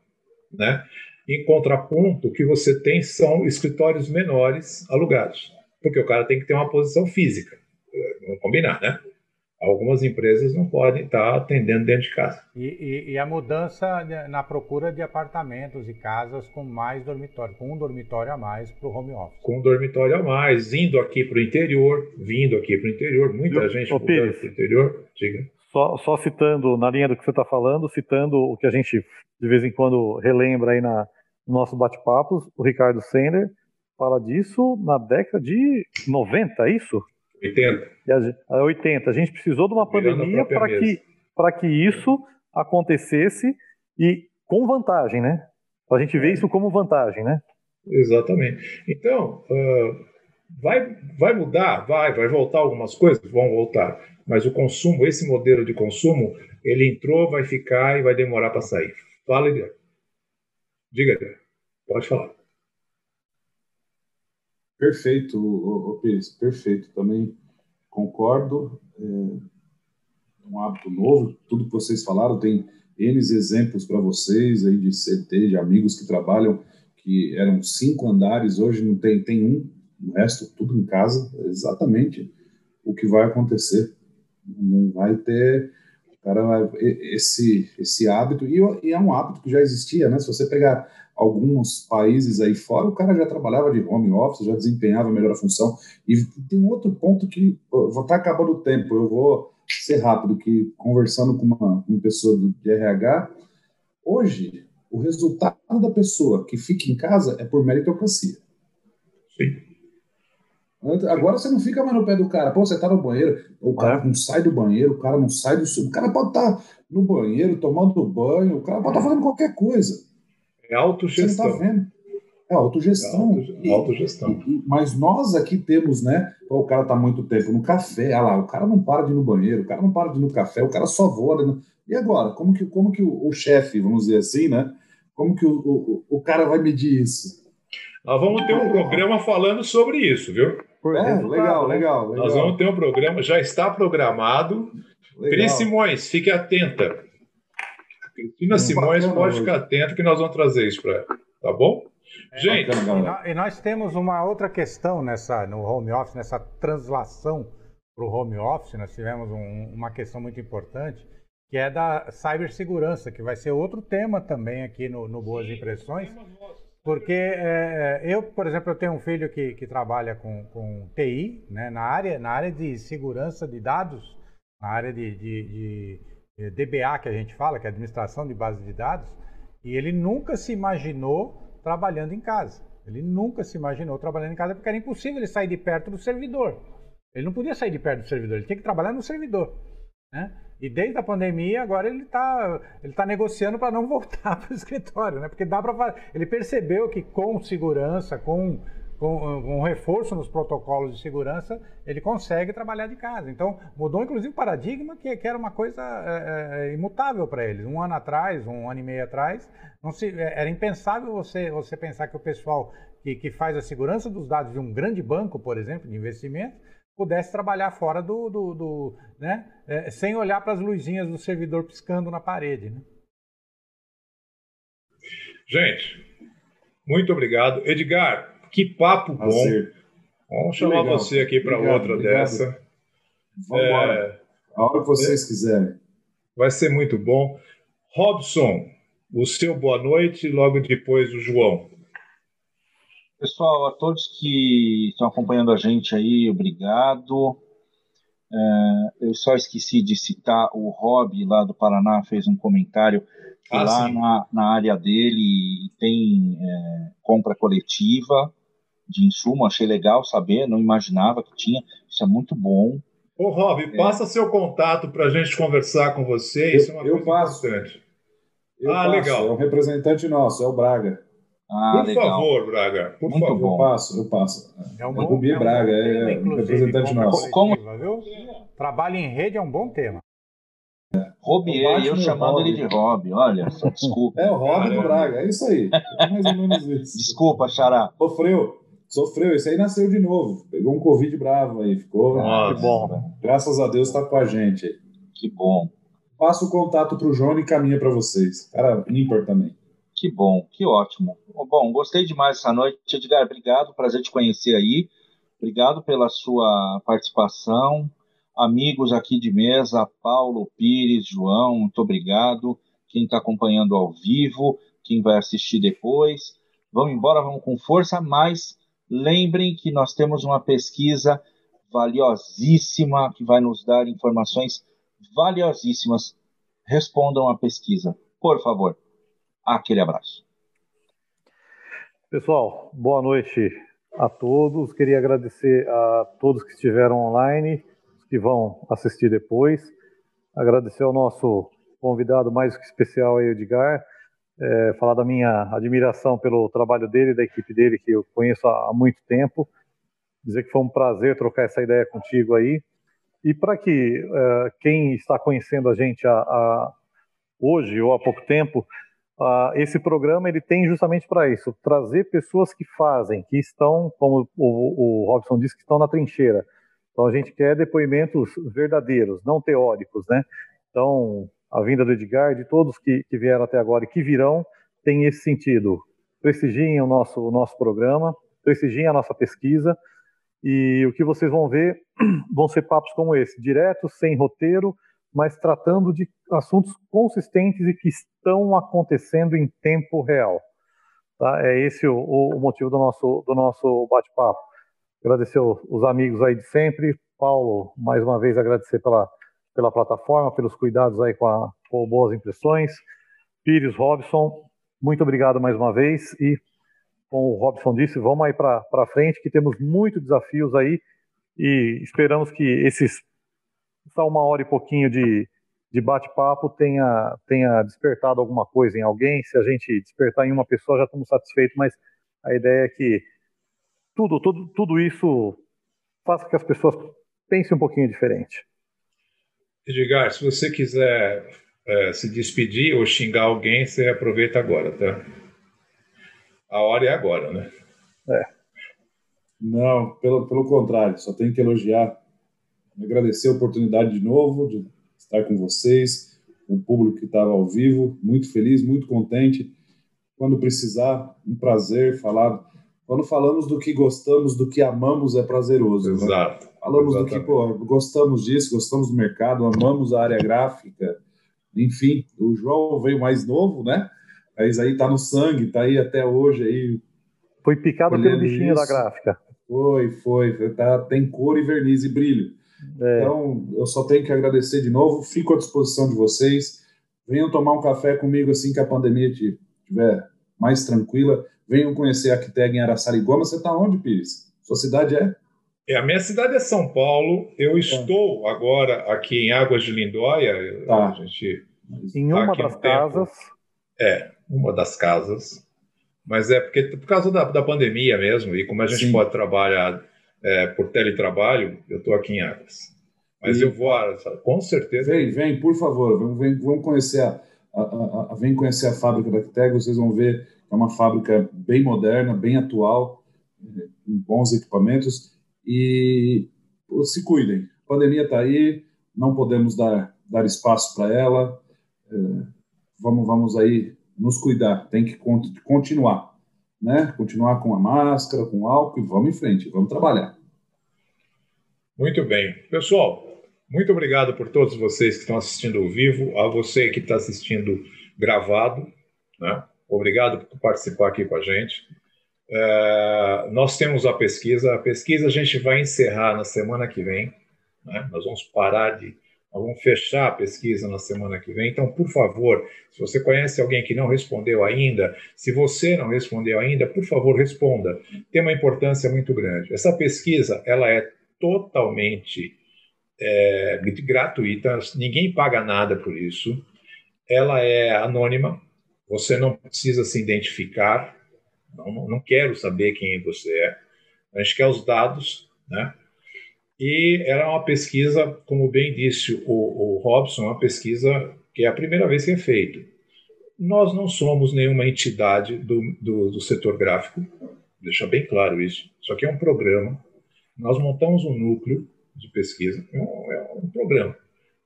Né? Em contraponto, o que você tem são escritórios menores alugados, porque o cara tem que ter uma posição física. Vamos combinar, né? Algumas empresas não podem estar atendendo dentro de casa. E, e, e a mudança na procura de apartamentos e casas com mais dormitório, com um dormitório a mais para o home office. Com um dormitório a mais, indo aqui para o interior, vindo aqui para o interior, muita Eu, gente mudando para o interior. Diga. Só, só citando, na linha do que você está falando, citando o que a gente de vez em quando relembra aí na, no nosso bate-papo, o Ricardo Sender fala disso na década de 90, é isso? 80. A, 80. A gente precisou de uma pandemia para que, que isso acontecesse e com vantagem, né? Para a gente ver isso como vantagem, né? Exatamente. Então, uh, vai, vai mudar? Vai, vai voltar algumas coisas? Vão voltar. Mas o consumo, esse modelo de consumo, ele entrou, vai ficar e vai demorar para sair. Fala, Eliane. Diga, pode falar. Perfeito, Pires, perfeito. Também concordo. É um hábito novo. Tudo que vocês falaram tem N exemplos para vocês aí de CT, de amigos que trabalham, que eram cinco andares, hoje não tem, tem um, o resto tudo em casa. É exatamente o que vai acontecer. Não vai ter cara esse esse hábito e, é um hábito que já existia, né? Se você pegar alguns países aí fora, o cara já trabalhava de home office, já desempenhava melhor a função. E tem um outro ponto que vou estar tá acabando o tempo, eu vou ser rápido, que conversando com uma, uma pessoa do, de RH, hoje o resultado da pessoa que fica em casa é por meritocracia. Sim. Agora você não fica mais no pé do cara. Pô, você tá no banheiro, o cara não sai do banheiro, o cara não sai do. O cara pode estar tá no banheiro, tomando banho, o cara pode estar tá fazendo qualquer coisa. É autogestão. Você não tá vendo. É autogestão. É autogestão. E, e, mas nós aqui temos, né? O cara tá muito tempo no café, ah lá, o cara não para de ir no banheiro, o cara não para de ir no café, o cara só voa. Né? E agora? Como que, como que o, o chefe, vamos dizer assim, né? Como que o, o, o cara vai medir isso? Nós vamos ter um programa falando sobre isso, viu? É, legal, legal, legal, Nós vamos ter um programa, já está programado. Legal. Cris Simões, fique atenta. Cristina hum, Simões pode ficar atenta que nós vamos trazer isso para ela, tá bom? É, Gente, bacana, e nós temos uma outra questão nessa no home office, nessa translação para o home office, nós tivemos um, uma questão muito importante, que é da cibersegurança, que vai ser outro tema também aqui no, no Boas Impressões. Porque é, é, eu, por exemplo, eu tenho um filho que, que trabalha com, com TI, né, na, área, na área de segurança de dados, na área de, de, de DBA que a gente fala, que é administração de base de dados, e ele nunca se imaginou trabalhando em casa. Ele nunca se imaginou trabalhando em casa porque era impossível ele sair de perto do servidor. Ele não podia sair de perto do servidor, ele tinha que trabalhar no servidor. Né? E desde a pandemia, agora ele está ele tá negociando para não voltar para o escritório, né? Porque dá para Ele percebeu que com segurança, com, com, com um reforço nos protocolos de segurança, ele consegue trabalhar de casa. Então, mudou inclusive o paradigma, que, que era uma coisa é, é, imutável para eles. Um ano atrás, um ano e meio atrás, não se, era impensável você, você pensar que o pessoal que, que faz a segurança dos dados de um grande banco, por exemplo, de investimento, pudesse trabalhar fora do, do, do né, é, sem olhar para as luzinhas do servidor piscando na parede. Né? Gente, muito obrigado. Edgar, que papo Prazer. bom. Vamos chamar você aqui para outra obrigado. dessa. Vamos embora. É, a hora que vocês é, quiserem. Vai ser muito bom. Robson, o seu boa noite e logo depois o João. Pessoal, a todos que estão acompanhando a gente aí, obrigado. É, eu só esqueci de citar o Rob lá do Paraná, fez um comentário que ah, lá na, na, área dele tem é, compra coletiva de insumo, achei legal saber, não imaginava que tinha, isso é muito bom. Ô Rob, é. passa seu contato para a gente conversar com você, isso é uma eu coisa passo. importante. Eu ah, passo, legal. É um representante nosso, é o Braga. Ah, por legal. favor, Braga. Por Muito favor. Bom. Eu passo, eu passo. É um bom, é Braga, é, um representante nosso. Como? Viu? Trabalho em rede é um bom tema. Robier, eu chamando Rob. ele de Rob, olha desculpa. É o Rob do Braga, é isso aí. É mais ou menos isso. Desculpa, Xará. Sofreu, sofreu, esse aí nasceu de novo. Pegou um Covid bravo aí, ficou. Ah, que bom. Graças a Deus tá com a gente aí. Que bom. Passa o contato pro João e caminha para vocês. Cara ímpar também. Que bom, que ótimo. Bom, gostei demais essa noite. Edgar, obrigado, prazer te conhecer aí. Obrigado pela sua participação. Amigos aqui de mesa, Paulo, Pires, João, muito obrigado. Quem está acompanhando ao vivo, quem vai assistir depois. Vamos embora, vamos com força, mas lembrem que nós temos uma pesquisa valiosíssima que vai nos dar informações valiosíssimas. Respondam à pesquisa, por favor. Aquele abraço. Pessoal, boa noite a todos. Queria agradecer a todos que estiveram online, que vão assistir depois. Agradecer ao nosso convidado mais que especial, Edgar. É, falar da minha admiração pelo trabalho dele, da equipe dele, que eu conheço há muito tempo. Dizer que foi um prazer trocar essa ideia contigo aí. E para que uh, quem está conhecendo a gente a, a, hoje ou há pouco tempo esse programa ele tem justamente para isso, trazer pessoas que fazem, que estão, como o, o, Robson disse, que estão na trincheira. Então a gente quer depoimentos verdadeiros, não teóricos, né? Então a vinda do Edgar, de todos que, que vieram até agora e que virão, tem esse sentido. Prestigiem o nosso, o nosso programa, prestigiem a nossa pesquisa e o que vocês vão ver vão ser papos como esse, diretos, sem roteiro, mas tratando de assuntos consistentes e que estão acontecendo em tempo real. Tá? É esse o, o motivo do nosso, do nosso bate-papo. Agradecer os amigos aí de sempre. Paulo, mais uma vez agradecer pela, pela plataforma, pelos cuidados aí com, a, com boas impressões. Pires, Robson, muito obrigado mais uma vez e, como o Robson disse, vamos aí para frente que temos muitos desafios aí e esperamos que esses só uma hora e pouquinho de, de bate-papo tenha, tenha despertado alguma coisa em alguém. Se a gente despertar em uma pessoa, já estamos satisfeitos, mas a ideia é que tudo, tudo, tudo isso faça que as pessoas pensem um pouquinho diferente. Edgar, se você quiser é, se despedir ou xingar alguém, você aproveita agora, tá? A hora é agora, né? É. Não, pelo, pelo contrário, só tenho que elogiar agradecer a oportunidade de novo de estar com vocês, com o público que estava ao vivo, muito feliz, muito contente. Quando precisar, um prazer falar. Quando falamos do que gostamos, do que amamos, é prazeroso. Né? Exato. Né? Falamos Exatamente. do que pô, gostamos disso, gostamos do mercado, amamos a área gráfica. Enfim, o João veio mais novo, né? Mas aí tá no sangue, tá aí até hoje aí. Foi picado pelo bichinho isso. da gráfica. Foi, foi. Tá, tem cor e verniz e brilho. É. Então, eu só tenho que agradecer de novo. Fico à disposição de vocês. Venham tomar um café comigo assim que a pandemia estiver mais tranquila. Venham conhecer a Acteg em Araçariguama. Você está onde, Pires? Sua cidade é? É, a minha cidade é São Paulo. Eu é. estou é. agora aqui em Águas de Lindóia. Tá. A gente em tá uma das casas. É, uma das casas. Mas é porque por causa da, da pandemia mesmo, e como a gente Sim. pode trabalhar é, por teletrabalho, eu estou aqui em Águas. Mas e... eu vou, com certeza. Vem, vem, por favor, vamos, vem, vamos conhecer a, a, a, a, vem conhecer a fábrica da Acteg, vocês vão ver que é uma fábrica bem moderna, bem atual, com bons equipamentos. E se cuidem. A pandemia está aí, não podemos dar, dar espaço para ela. É, vamos, vamos aí nos cuidar, tem que continuar, né? Continuar com a máscara, com álcool e vamos em frente, vamos trabalhar. Muito bem. Pessoal, muito obrigado por todos vocês que estão assistindo ao vivo, a você que está assistindo gravado, né? Obrigado por participar aqui com a gente. É, nós temos a pesquisa. A pesquisa a gente vai encerrar na semana que vem. Né? Nós vamos parar de. Nós vamos fechar a pesquisa na semana que vem. Então, por favor, se você conhece alguém que não respondeu ainda, se você não respondeu ainda, por favor, responda. Tem uma importância muito grande. Essa pesquisa ela é totalmente é, gratuita, ninguém paga nada por isso. Ela é anônima, você não precisa se identificar, não, não quero saber quem você é. A gente quer os dados, né? E era uma pesquisa, como bem disse o, o Robson, uma pesquisa que é a primeira vez que é feita. Nós não somos nenhuma entidade do, do, do setor gráfico, deixa bem claro isso. Isso aqui é um programa. Nós montamos um núcleo de pesquisa, é um, é um programa.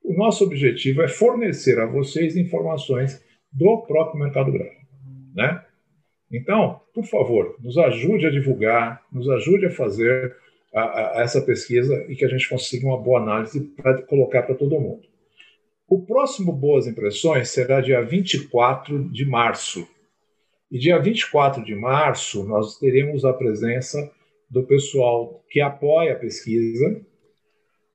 O nosso objetivo é fornecer a vocês informações do próprio mercado gráfico, né? Então, por favor, nos ajude a divulgar, nos ajude a fazer a, a essa pesquisa e que a gente consiga uma boa análise para colocar para todo mundo. O próximo Boas Impressões será dia 24 de março. E dia 24 de março nós teremos a presença do pessoal que apoia a pesquisa.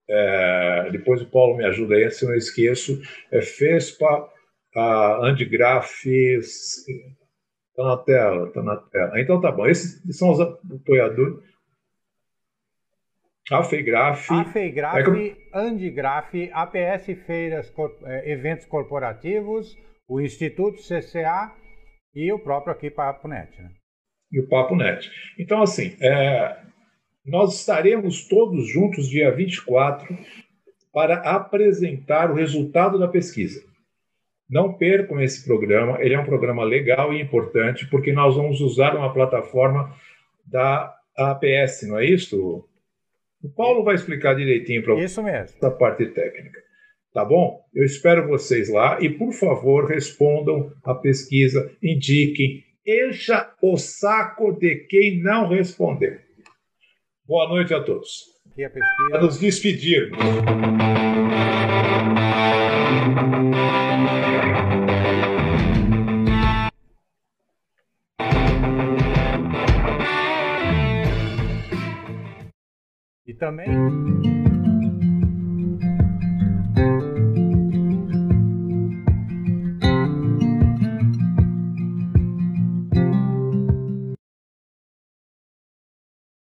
É, depois o Paulo me ajuda aí, se eu não esqueço, é FESPA, a Andigraf, Está na tela, está na tela. Então tá bom. Esses são os apoiadores. A FEIGRAF. A é que... Andigraf, APS Feiras, é, Eventos Corporativos, o Instituto CCA e o próprio aqui Papo Net. Né? E o Papo Net. Então, assim, é, nós estaremos todos juntos dia 24 para apresentar o resultado da pesquisa. Não percam esse programa, ele é um programa legal e importante, porque nós vamos usar uma plataforma da APS, não é isso? O Paulo vai explicar direitinho para mesmo. Essa parte técnica. Tá bom? Eu espero vocês lá e, por favor, respondam a pesquisa, indiquem, encha o saco de quem não respondeu. Boa noite a todos. Aqui a pesquisa. Para nos despedirmos. E também